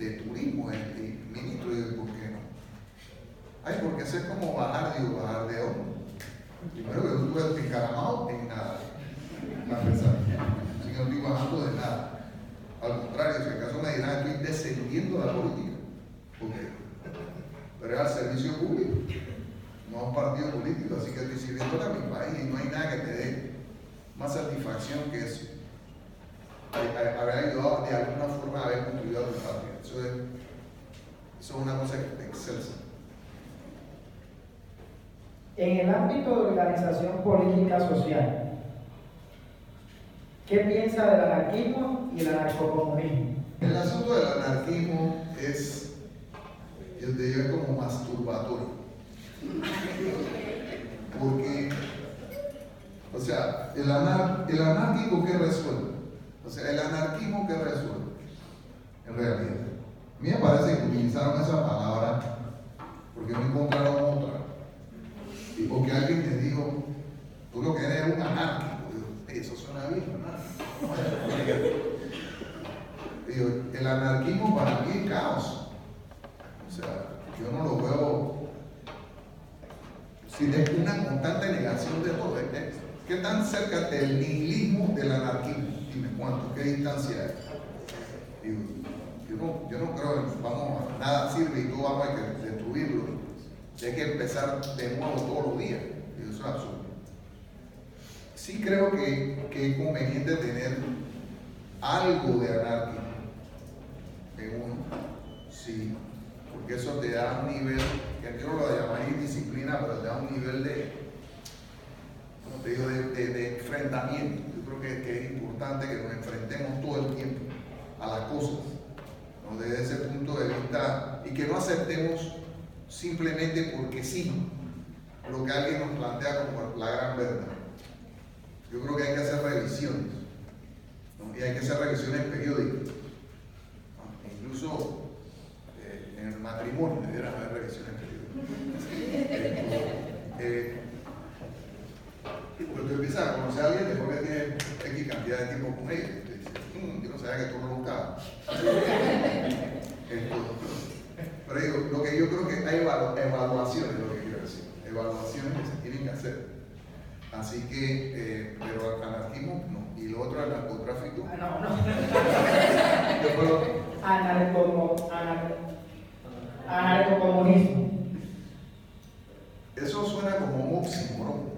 de, turismo, el, ministro, digo, ¿por qué no? Ay, porque eso es como bajar, digo, bajar de hombro. Primero que tú estás encaramado en nada, la pensar. Así que no estoy bajando de nada. Al contrario, si acaso me dirán, estoy descendiendo de la política. Porque, pero es al servicio público, no a un partido político. Así que estoy sirviendo a mi país y no hay nada que te dé más satisfacción que eso. Haber ayudado de alguna forma a haber construido a tu patria. Eso es, eso es una cosa excelsa. En el ámbito de organización política social, ¿qué piensa del anarquismo y el anarcocomunismo? El asunto del anarquismo es, yo te digo, como masturbatorio. Porque, o sea, el, anar, el anárquico que resuelve, o sea, el anarquismo que resuelve, en realidad. A mí me parece que utilizaron esa palabra porque no encontraron otra o que alguien te dijo, tú lo que eres un anárquico. eso suena bien, Digo, el anarquismo para mí es caos. O sea, yo no lo veo sin es una constante negación de todo. ¿Qué tan cerca del nihilismo del anarquismo? Cuánto, qué distancia hay. yo, no, creo que vamos, nada sirve y todo vamos a destruirlo hay que empezar de nuevo todos los días. Eso es absurdo. Sí creo que, es conveniente tener algo de anarquía en uno. Sí, porque eso te da un nivel, que yo lo llamaría disciplina, pero te da un nivel de, como te digo, de, enfrentamiento. Creo que, que, es importante que nos enfrentemos todo el tiempo a las cosas, ¿no? desde ese punto de vista, y que no aceptemos simplemente porque sí, lo que alguien nos plantea como la gran verdad. Yo creo que hay que hacer revisiones, y hay que hacer revisiones periódicas. Incluso eh, en el matrimonio debieran haber revisiones periódicas. Eh, porque tú empiezas a conocer a alguien después que tiene X cantidad de tiempo con ella. Mm, yo no sabía que tú no buscabas. Pero digo, lo que yo creo que hay evaluaciones, lo que quiero decir, evaluaciones que se tienen que hacer. Así que, eh, pero anarquismo no. Y lo otro, el narcotráfico. Ah, no, no. ¿Qué fue lo que? anarcocomunismo. Eso suena como un oxímoron.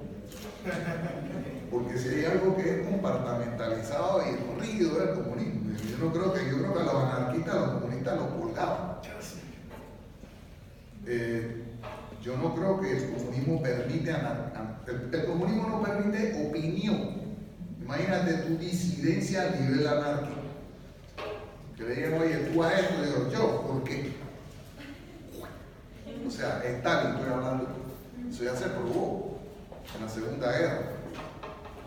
Porque si hay algo que es compartamentalizado y rígido es el comunismo. Yo no creo que, yo creo que a los anarquistas, a los comunistas los colgaban. Eh, yo no creo que el comunismo permite, el, comunismo no permite opinión. Imagínate tu disidencia a nivel anárquico. Que le digan, oye, tú a esto, digo, yo, ¿por qué? O sea, Stalin, estoy hablando, eso ya se probó en la Segunda Guerra.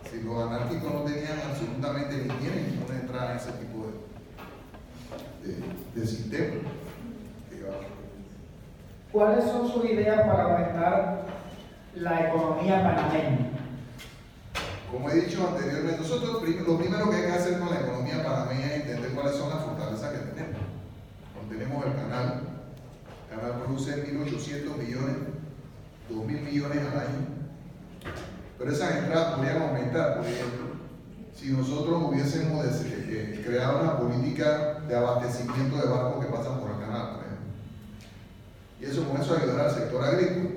Si los anárquicos no tenían absolutamente ni tienen ninguna entrada en ese tipo de, de, de sistema. ¿Cuáles son sus ideas para aumentar la economía panameña? Como he dicho anteriormente, nosotros lo primero que hay que hacer con la economía panameña es entender cuáles son las fortalezas que tenemos. tenemos el canal, el canal produce 1.800 millones, 2.000 millones al año, pero esas entradas podrían aumentar, por ejemplo, si nosotros hubiésemos eh, creado una política de abastecimiento de barcos que pasan por el canal, por ejemplo. Y eso con eso ayudará al sector agrícola.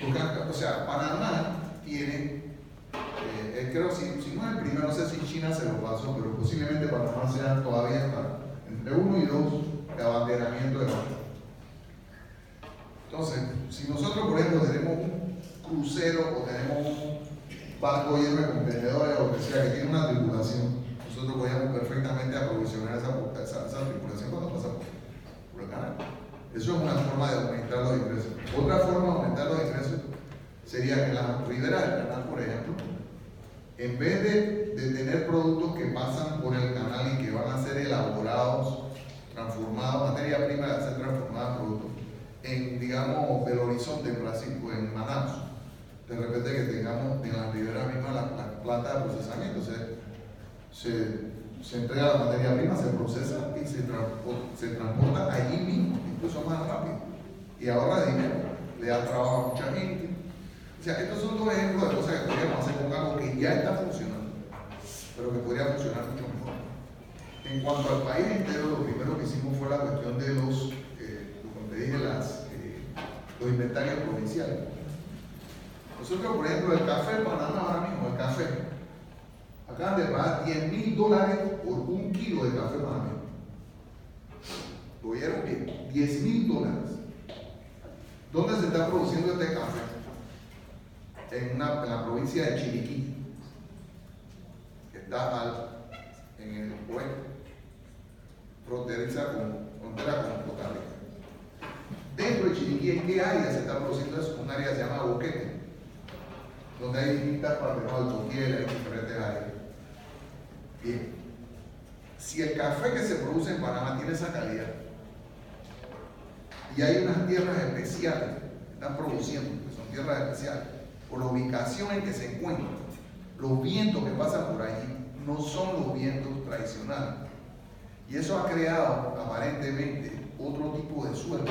Porque, o sea, Panamá tiene, eh, creo, si, si, no es el primero, no sé si China se lo pasó, pero posiblemente Panamá sea todavía entre uno y dos de abanderamiento de barcos. Entonces, si nosotros, por ejemplo, tenemos un crucero o tenemos un barco lleno de contenedores o que sea, que tiene una tripulación, nosotros podríamos perfectamente aprovisionar esa, esa, tripulación cuando pasa por, el canal. Eso es una forma de aumentar los ingresos. Otra forma de aumentar los ingresos sería que en la ribera del canal, por ejemplo, en vez de, tener productos que pasan por el canal y que van a ser elaborados, transformados, materia prima de ser transformada en productos, en, digamos, del horizonte en Brasil, en Manaus, de repente que tengamos en la ribera misma la, la planta de procesamiento. Se, se, entrega la materia prima, se procesa y se, se transporta allí mismo, incluso más rápido. Y ahorra dinero, le da trabajo a mucha gente. O sea, estos son dos ejemplos de cosas que podríamos hacer con algo que ya está funcionando, pero que podría funcionar mucho mejor. En cuanto al país entero, lo primero que hicimos fue la cuestión de los, eh, las, eh, los inventarios provinciales. Nosotros, por ejemplo, el café Panamá ahora mismo, el café, acaban de pagar 10 mil dólares por un kilo de café panameño. ¿Lo oyeron bien? 10 mil dólares. ¿Dónde se está produciendo este café? En, una, la provincia de Chiriquí, que está al, en el oeste, fronteriza con, frontera con Costa Rica. Dentro de Chiriquí, ¿en qué área se está produciendo eso? Un área que se llama Boquete donde hay distintas partes, ¿no? Altoquiel, hay diferentes áreas. Bien, si el café que se produce en Panamá tiene esa calidad y hay unas tierras especiales que están produciendo, que son tierras especiales, por la ubicación en que se encuentran, los vientos que pasan por allí no son los vientos tradicionales. Y eso ha creado aparentemente otro tipo de suelo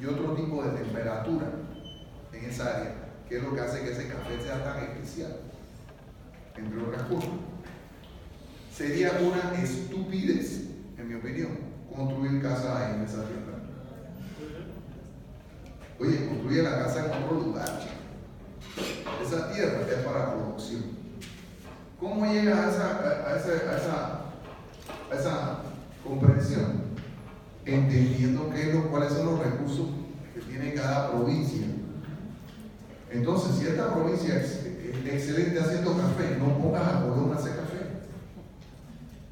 y otro tipo de temperatura en esa área que es lo que hace que ese café sea tan especial, entre otras cosas. Sería una estupidez, en mi opinión, construir casas en esa tierra. Oye, construye la casa en otro lugar, Esa tierra es para producción. ¿Cómo llega a esa, a esa, a esa, comprensión? Entendiendo qué es cuáles son los recursos que tiene cada provincia entonces, si esta provincia es excelente haciendo café, no pongas a Colón a hacer café.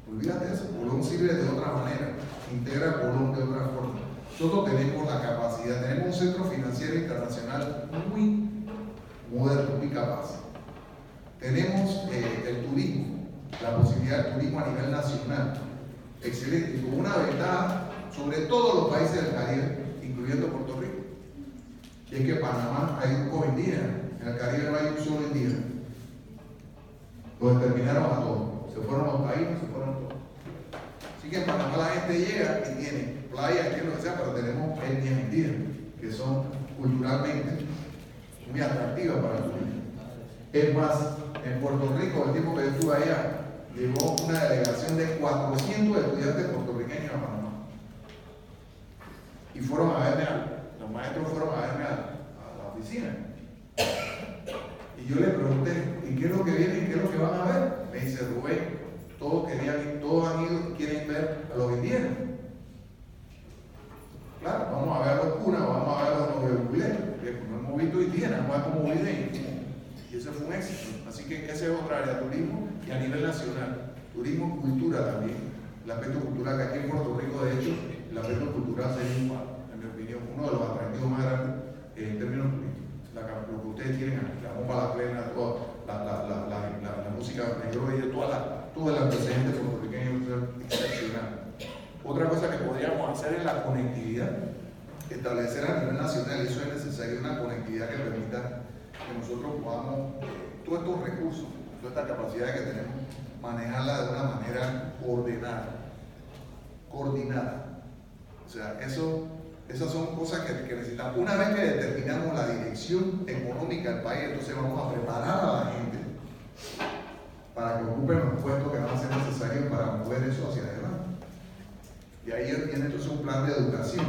Olvídate de eso. Colón sirve de otra manera. Integra a Colón de otra forma. Nosotros tenemos la capacidad, tenemos un centro financiero internacional muy moderno, muy capaz. Tenemos eh, el turismo, la posibilidad del turismo a nivel nacional, excelente, y con una ventaja sobre todos los países del Caribe, incluyendo Puerto Rico es que Panamá hay grupos indígenas, en el Caribe no hay un solo indígena. Los exterminaron a todos, se fueron los países, se fueron todos. Así que en Panamá la gente llega y tiene playas, tiene lo que sea, pero tenemos etnias indígenas, que son culturalmente muy atractivas para el turismo. Es más, en Puerto Rico, el tiempo que yo estuve allá, llegó una delegación de 400 estudiantes puertorriqueños a Panamá. Y fueron a verme los maestros fueron a verme a, la oficina. Y yo le pregunté, ¿y qué es lo que viene y qué es lo que van a ver? Me dice Rubén, todos, querían, todos han ido y quieren ver a los indígenas. Claro, vamos a ver a los cunas, vamos a ver a los novebuleros, que no hemos visto indígenas, vamos a ver cómo. Y ese fue un éxito. Así que esa es otra área, turismo y a nivel nacional. Turismo, cultura también. El aspecto cultural, que aquí en Puerto Rico, de hecho, el aspecto cultural sería un uno de los atractivos más grandes en términos turísticos. lo que ustedes tienen la bomba la plena, la, la, la, la música negra, toda la, todo el antecedente puertorriqueño excepcional. Otra cosa que podríamos hacer es la conectividad. establecer a nivel nacional, eso es necesario, una conectividad que permita que nosotros podamos, eh, todos estos recursos, toda esta capacidad que tenemos, manejarla de una manera ordenada, coordinada. O sea, eso, esas son cosas que, necesitamos. Una vez que determinamos la dirección económica del país, entonces vamos a preparar a la gente para que ocupen los puestos que van a ser necesarios para mover eso hacia adelante. Y ahí viene entonces un plan de educación,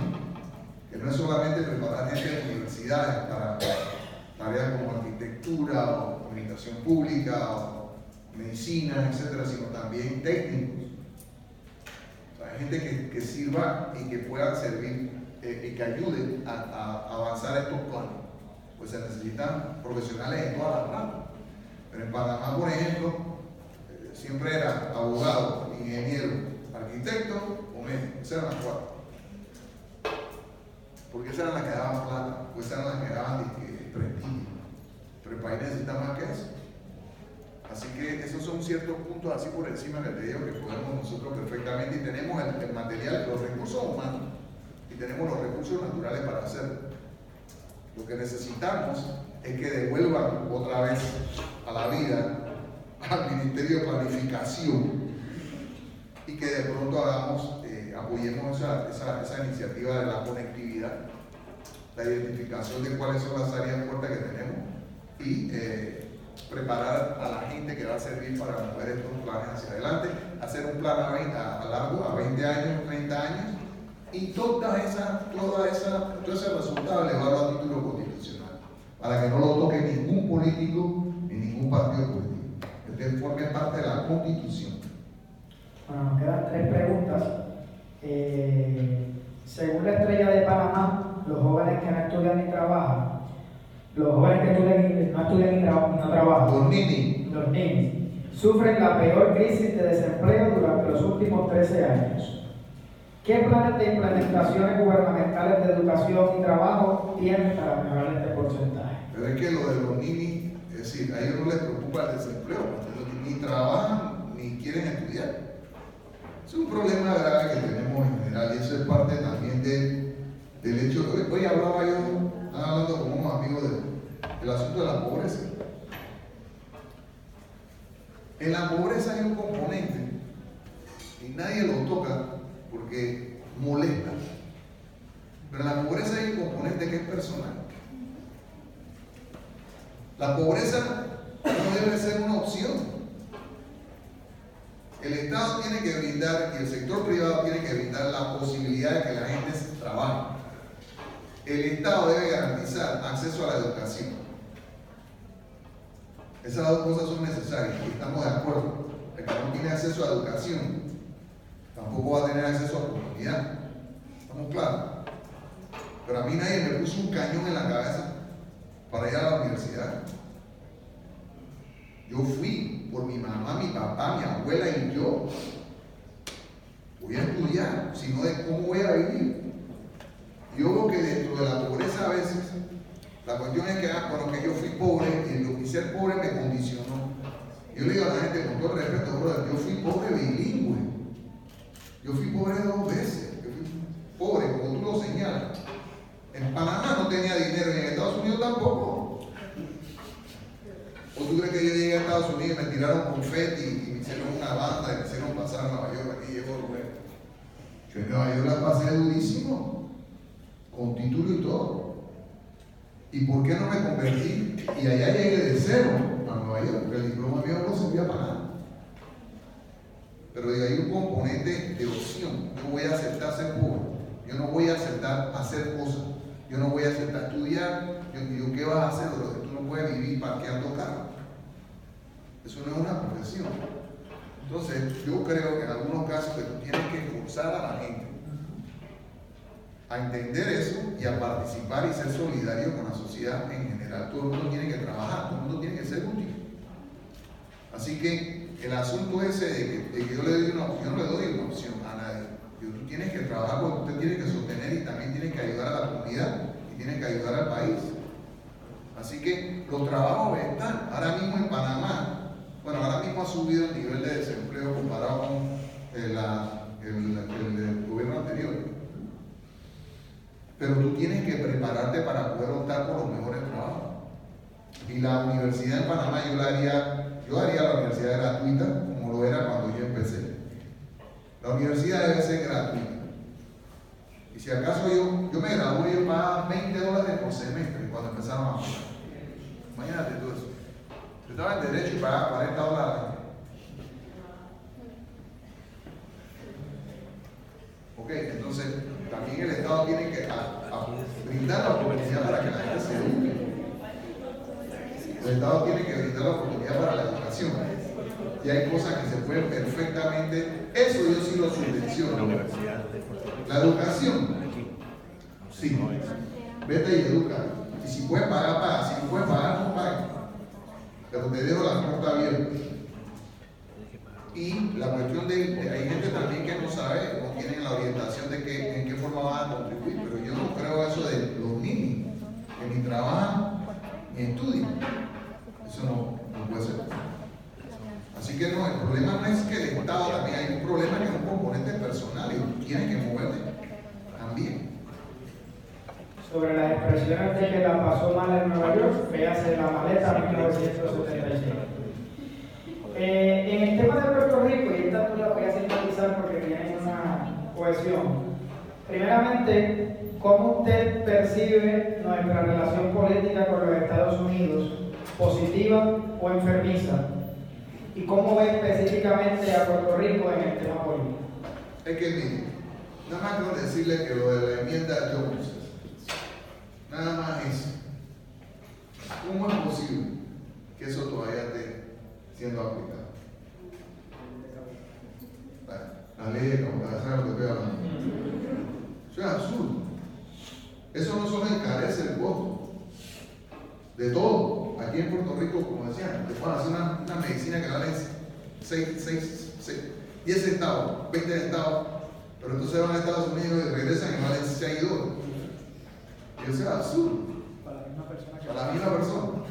que no es solamente preparar gente en universidades para tareas como arquitectura o comunicación pública o medicina, etcétera, sino también técnicos. O sea, gente que, que sirva y que pueda servir eh, y que ayude a, avanzar estos planes. Pues se necesitan profesionales en todas las ramas. Pero en Panamá, por ejemplo, siempre era abogado, ingeniero, arquitecto o médico. Esas eran las cuatro. Porque esas eran las que daban plata, pues eran las que daban prestigio. Pero el país necesita más que eso. Así que esos son ciertos puntos así por encima que te digo que podemos nosotros perfectamente y tenemos el material, los recursos humanos tenemos los recursos naturales para hacerlo. Lo que necesitamos es que devuelvan otra vez a la vida al Ministerio de Planificación y que de pronto hagamos, eh, apoyemos esa, esa, esa, iniciativa de la conectividad, la identificación de cuáles son las áreas fuertes que tenemos y eh, preparar a la gente que va a servir para mover estos planes hacia adelante, hacer un plan a, 20, a, largo, a 20 años, 30 años, y toda esa, toda esa, todo ese resultado elevarlo a título constitucional, para que no lo toque ningún político ni ningún partido político que forme parte de la Constitución. Bueno, nos quedan tres preguntas. Eh, según la estrella de Panamá, los jóvenes que no estudian ni trabajan, los jóvenes que estudian, no estudian ni, tra no trabajan, los ninis, los ninis, sufren la peor crisis de desempleo durante los últimos 13 años. ¿Qué planes de implementaciones gubernamentales de educación y trabajo tienen para mejorar este porcentaje? Pero es que lo de los ninis, es decir, a ellos no les preocupa el desempleo, ni trabajan ni quieren estudiar. Es un problema grave que tenemos en general y eso es parte también de, del hecho. Hoy, hoy hablaba yo, estaba hablando con unos amigos del asunto de la pobreza. En la pobreza hay un componente y nadie lo toca porque molesta. Pero en la pobreza hay un componente que es personal. La pobreza no debe ser una opción. El Estado tiene que brindar y el sector privado tiene que brindar la posibilidad de que la gente trabaje. El Estado debe garantizar acceso a la educación. Esas dos cosas son necesarias y estamos de acuerdo. El que no tiene acceso a educación tampoco va a tener acceso a oportunidad. ¿Estamos claros? Pero a mí nadie me puso un cañón en la cabeza para ir a la universidad. Yo fui por mi mamá, mi papá, mi abuela y yo. Voy a estudiar, sino de cómo voy a vivir. Yo veo que dentro de la pobreza a veces, la cuestión es que, ah, bueno, que yo fui pobre y lo que ser pobre me condicionó. Yo le digo a la gente con todo respeto, brother, yo fui pobre bilingüe. Yo fui pobre dos veces. Yo fui pobre, como tú lo señalas. En Panamá no tenía dinero y en Estados Unidos tampoco. ¿O tú crees que yo llegué a Estados Unidos y me tiraron confeti y me hicieron una banda y me hicieron pasar a Nueva York? Aquí llegó Rubén. Yo en Nueva York la pasé durísimo, con título y todo. ¿Y por qué no me convertí? Y allá llegué de cero a Nueva York, porque el diploma mío no servía para nada. Pero hay un componente de opción. Yo voy a aceptar ser pobre. Yo no voy a aceptar hacer cosas. Yo no voy a aceptar estudiar. Yo, yo ¿qué vas a hacer? Tú no puedes vivir parqueando carros. Eso no es una profesión. Entonces, yo creo que en algunos casos que tú tienes que forzar a la gente a entender eso y a participar y ser solidario con la sociedad en general. Todo el mundo tiene que trabajar, todo el mundo tiene que ser útil. Así que el asunto ese de que, yo le doy una opción, no le doy una opción a nadie. tú tienes que trabajar porque usted tiene que sostener y también tiene que ayudar a la comunidad y tiene que ayudar al país. Así que los trabajos están. Ahora mismo en Panamá bueno, ahora mismo ha subido el nivel de desempleo comparado con el, el, el, gobierno anterior. pero tú tienes que prepararte para poder optar por los mejores trabajos. Y la universidad en Panamá yo la haría, yo haría la universidad gratuita como lo era cuando yo empecé. La universidad debe ser gratuita. Y si acaso yo, yo me gradué, yo pagaba 20 dólares por semestre cuando empezaron a pagar. Imagínate tú eso. Yo estaba en derecho y pagaba 40 dólares. Ok, entonces también el Estado tiene que a- a brindar la oportunidad para que la gente se eduque. El Estado tiene que brindar la oportunidad para la educación. Y hay cosas que se pueden perfectamente, eso yo sí lo subvenciono. La educación, sí. Vete y educa. Y si puedes pagar, paga. Si no puedes pagar, no pagues. Pero te dejo la puerta abierta. Y la cuestión de, de- hay gente también que no sabe, no tienen la orientación de que, en qué forma van a contribuir, pero yo no creo eso de los niños, que ni trabajan ni estudian. Eso no, no puede ser. Así que no, el problema no es que el Estado también hay un problema que es un componente personal y tú tienes que moverte también. Sobre las expresiones de que la pasó mal en Nueva York, véase la maleta 1975. Eh, en el tema de Puerto Rico, y esta tú la voy a sintetizar porque tienen una cohesión. Primeramente, ¿cómo usted percibe nuestra relación política con los Estados Unidos? ¿Positiva o enfermiza? ¿Y cómo ve específicamente a Puerto Rico en el tema político? Es que mire, nada más con decirle que lo de la enmienda Jones, nada más eso. ¿Cómo es posible que eso todavía esté siendo aplicado? La ley de cabotaje, ¿sabe lo que estoy? Eso es absurdo. Eso no solo encarece el costo de todo. Aquí en Puerto Rico, como decían, te pueden hacer una, una medicina que vale 10 centavos, 20 centavos, pero entonces van a Estados Unidos y regresan y valen 6 dólares. Y eso es absurdo Para la misma persona que... para la misma persona.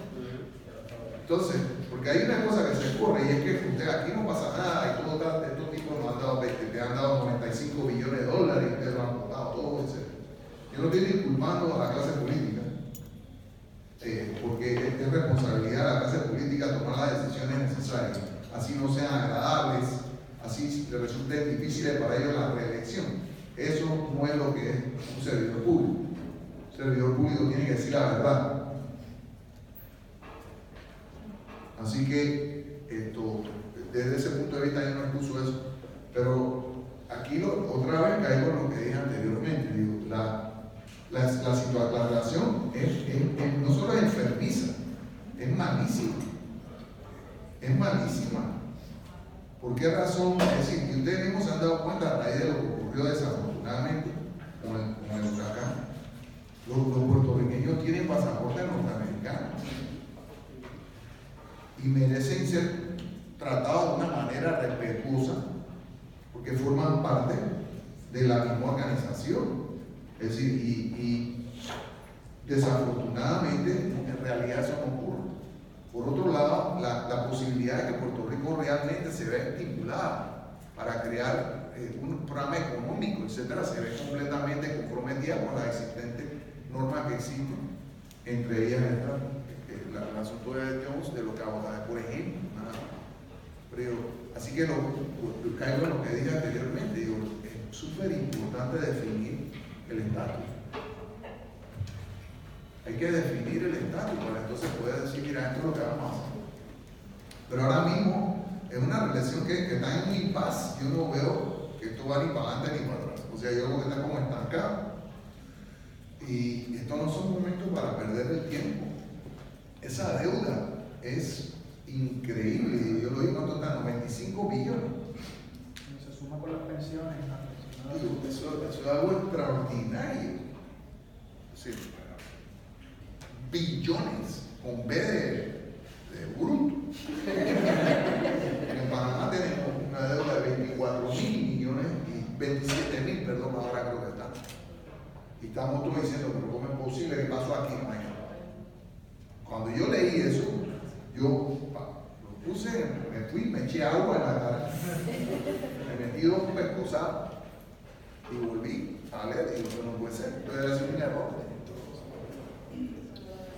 Entonces, porque hay una cosa que se ocurre y es que usted aquí no pasa nada y todo estos tipos nos han dado 20, te han dado 95 billones de dólares y ustedes lo han votado todo, etc. Yo no estoy disculpando a la clase política, eh, porque es, es responsabilidad de la clase política tomar las decisiones necesarias, así no sean agradables, así le resulten difíciles para ellos la reelección. Eso no es lo que es un servidor público. Un servidor público tiene que decir la verdad. Así que esto, desde ese punto de vista yo no expuso eso. Pero aquí otra vez caigo en lo que dije anteriormente. Digo, la, la, la, la relación es, es- es- no solo es enfermiza, es malísima. Es malísima. ¿Por qué razón? Es decir, y ustedes mismos se han dado cuenta a raíz de lo que ocurrió desafortunadamente con el, con el huracán. Los, los puertorriqueños tienen pasaporte norteamericano y merecen ser tratados de una manera respetuosa porque forman parte de la misma organización. Es decir, y, desafortunadamente en realidad eso no ocurre. Por otro lado, la, la posibilidad de que Puerto Rico realmente se vea estimulada para crear eh, un programa económico, etcétera, se ve completamente comprometida con las existentes normas que existen, entre ellas esta, eh, la, la asunto de Jones de los cabotajes, por ejemplo. Pero, así que caigo en lo que dije anteriormente, es súper importante definir el estatus. Hay que definir el estatus para entonces poder decir, mira, esto es lo que vamos a hacer. Pero ahora mismo, es una relación que, que está en un impasse, yo no veo que esto va ni para adelante ni para atrás. O sea, yo creo que está como estancado. Y esto no son momentos para perder el tiempo. Esa deuda es increíble. Yo lo digo, ¿cuánto está? 95 billones. Se suma con las pensiones. Digo, Eso, eso es algo extraordinario. Billones con B de, bruto. En Panamá tenemos una deuda de 24 mil millones y 27 mil, perdón, ahora creo que está. Y estamos todos diciendo, pero ¿cómo es posible? ¿Qué pasó aquí? Hay nada. Cuando yo leí eso, yo lo puse, me fui, me eché agua en la cara, me metí dos pescosados y volví a leer y otro no puede ser. Puede ser un error.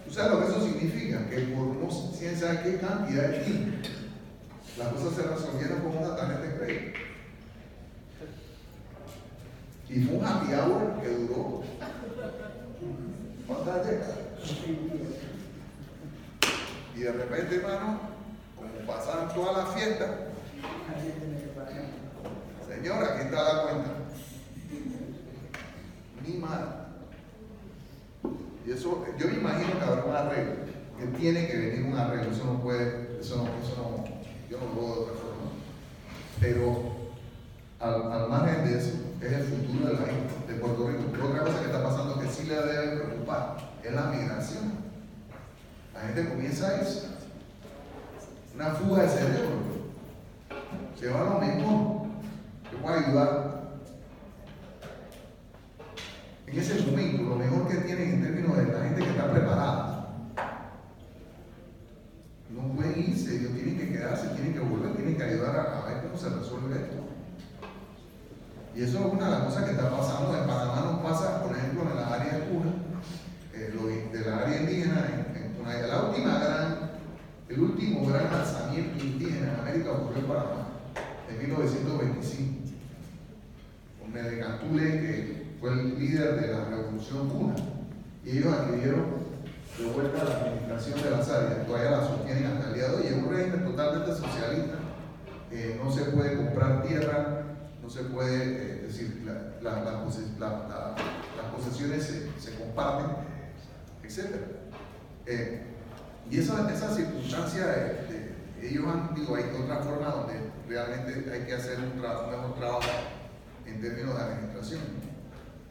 ¿Tú sabes lo que eso significa? Que por no sabe qué cantidad de tiempo las cosas se resolvieron con una tarjeta de crédito. Y fue un happy hour que duró. ¿Cuántas décadas? Y de repente, hermano, como pasaron toda la fiesta, señora, aquí está la cuenta. Mal. Y eso, yo me imagino que habrá un arreglo, que tiene que venir un arreglo, eso no puede, eso no, eso no, yo no lo puedo de otra forma. Pero al, al, margen de eso, es el futuro de la gente de Puerto Rico. Otra cosa que está pasando que sí le debe preocupar es la migración. La gente comienza a irse. Una fuga de cerebro. Se va a lo mismo. Yo puedo ayudar. En ese momento, lo mejor que tienen en términos de la gente que está preparada, no pueden irse, ellos tienen que quedarse, tienen que volver, tienen que ayudar a, ver cómo se resuelve esto. Y eso es una de las cosas que está pasando. En Panamá nos pasa, por ejemplo, en la área Cuna, eh, de la área indígena, en, Cuna, la última gran, el último gran lanzamiento indígena en América ocurrió en Panamá, en 1925, con Medecantule, que fue el líder de la revolución Cuna. Y ellos adquirieron de vuelta la administración de las áreas, todavía la sostienen hasta el día de hoy. Es un régimen totalmente socialista. Eh, no se puede comprar tierra, no se puede, eh, decir, la, la, la, las posesiones se, comparten, etc. Eh, y esa, esa circunstancia, de, ellos han, digo, hay otra forma donde realmente hay que hacer un, tra un mejor trabajo en términos de administración.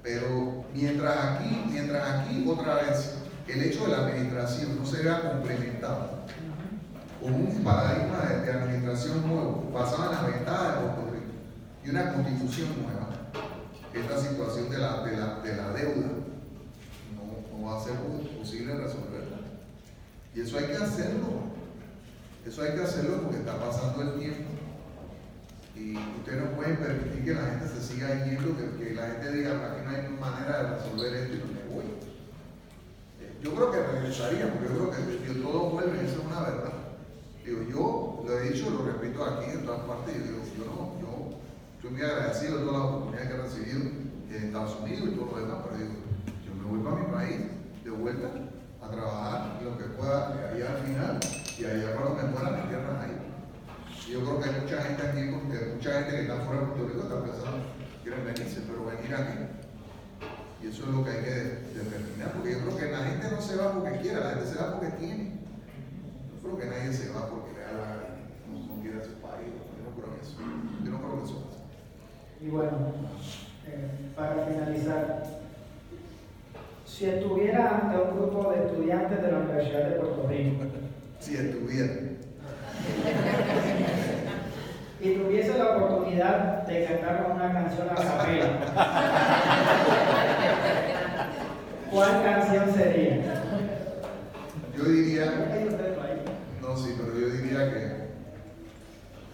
Pero mientras aquí, mientras aquí, otra vez, el hecho de la administración no se vea complementado con un paradigma de, administración nuevo, basado en las ventajas de Puerto Rico y una constitución nueva. Esta situación de la, de la, de la deuda no, no, va a ser posible resolverla. Y eso hay que hacerlo. Eso hay que hacerlo porque está pasando el tiempo. Y ustedes no pueden permitir que la gente se siga yendo, que, la gente diga, aquí no hay manera de resolver esto y no me voy. Yo creo que regresaría, porque yo creo que Dios todo vuelve, eso es una verdad. Digo, yo lo he dicho, lo repito aquí en todas partes, y digo, yo no, yo estoy muy agradecido de todas las oportunidades que he recibido en Estados Unidos y todo lo demás, pero digo, yo me vuelvo a mi país de vuelta a trabajar lo que pueda y al final, y allá cuando me muera mi tierra ahí. Yo creo que hay mucha gente aquí, porque mucha gente que está fuera de Puerto Rico está pensando, quieren venirse, pero venir aquí. Y eso es lo que hay que determinar, porque yo creo que la gente no se va porque quiera, la gente se va porque tiene. No creo que nadie se va porque le da la no, no quiere a su país, yo no creo en eso. Yo no creo que eso pase. Y bueno, eh, para finalizar, si estuviera ante un grupo de estudiantes de la Universidad de Puerto Rico, si estuviera, y tuviese la oportunidad de cantar una canción a capela, ¿cuál canción sería? yo diría, no, sí, pero yo diría que,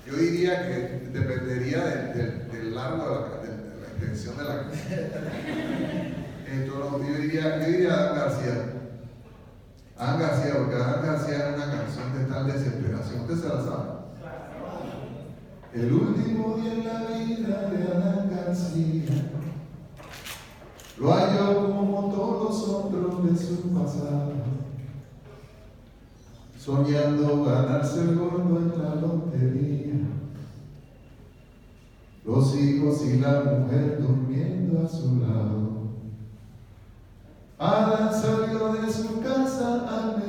yo diría que dependería del, del, del largo de la, de, de la extensión de la Esto, no, yo diría, yo diría Adán García. Adán García, porque Adán García era una canción de tal desesperación, usted se la sabe. El último día en la vida de Adán García lo halló como todos otros de su pasado, soñando ganarse el gordo en la lotería, los hijos y la mujer durmiendo a su lado. Adán salió de su casa al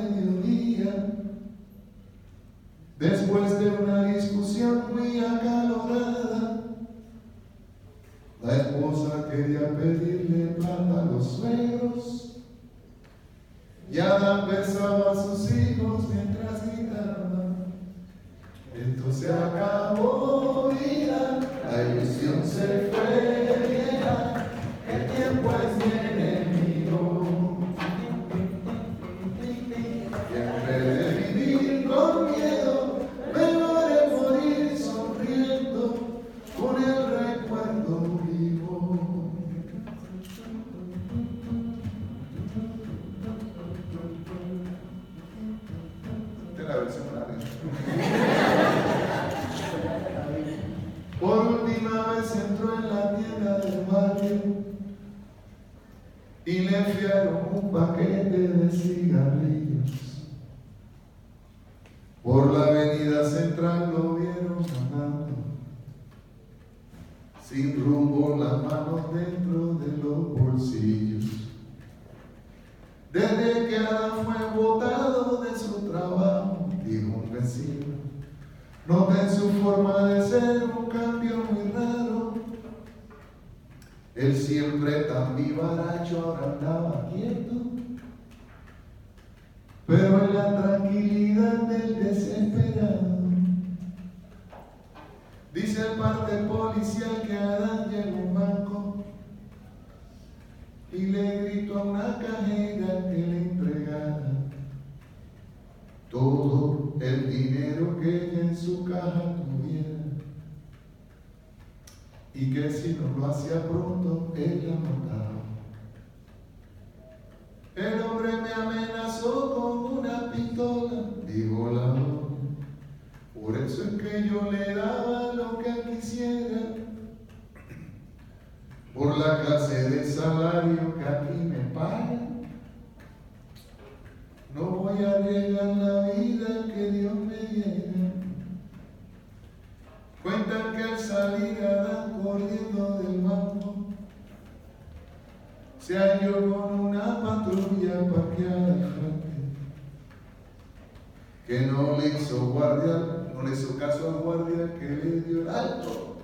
después de una discusión muy acalorada. La esposa quería pedirle plata a los suegros y Adán besaba a sus hijos mientras gritaba. Esto se acabó, vida, la ilusión se fue, el tiempo es Pero en la tranquilidad del desesperado. Dice el parte policial que Adán llegó a un banco y le gritó a una cajera que le entregara todo el dinero que ella en su caja tuviera. Y que si no lo hacía pronto, ella mataba. El hombre me amenazó con una pistola, la voz. Por eso es que yo le daba lo que quisiera. Por la clase de salario que aquí me pagan no voy a arriesgar la vida que Dios me diera. Cuentan que al salir Adán corriendo del banco, se halló con una patrulla parqueada frente, que no le hizo guardia, no le hizo caso al guardia que le dio el alto.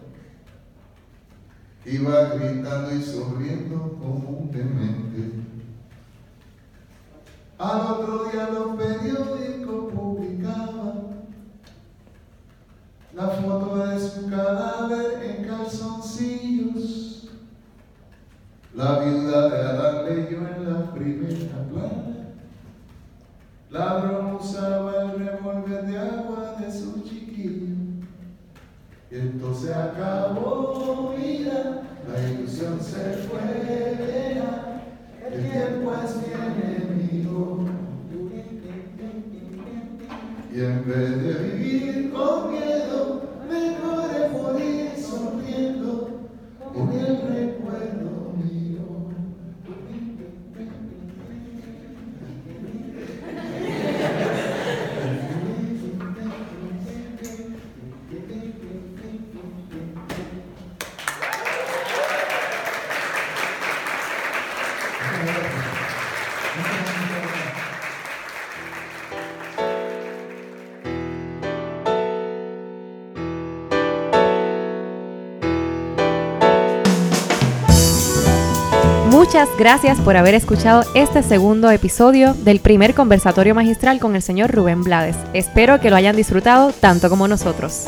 Iba gritando y sonriendo como un demente. Al otro día los periódicos publicaban la foto de su cadáver en calzoncillos. La viuda de Adán leyó en la primera plana. La usaba el revólver de agua de su chiquillo. Y entonces acabó vida, la ilusión se fue, el tiempo es mi enemigo. Y en vez de vivir con miedo, mejor es morir sonriendo con el recuerdo Muchas gracias por haber escuchado este segundo episodio del primer conversatorio magistral con el señor Rubén Blades. Espero que lo hayan disfrutado tanto como nosotros.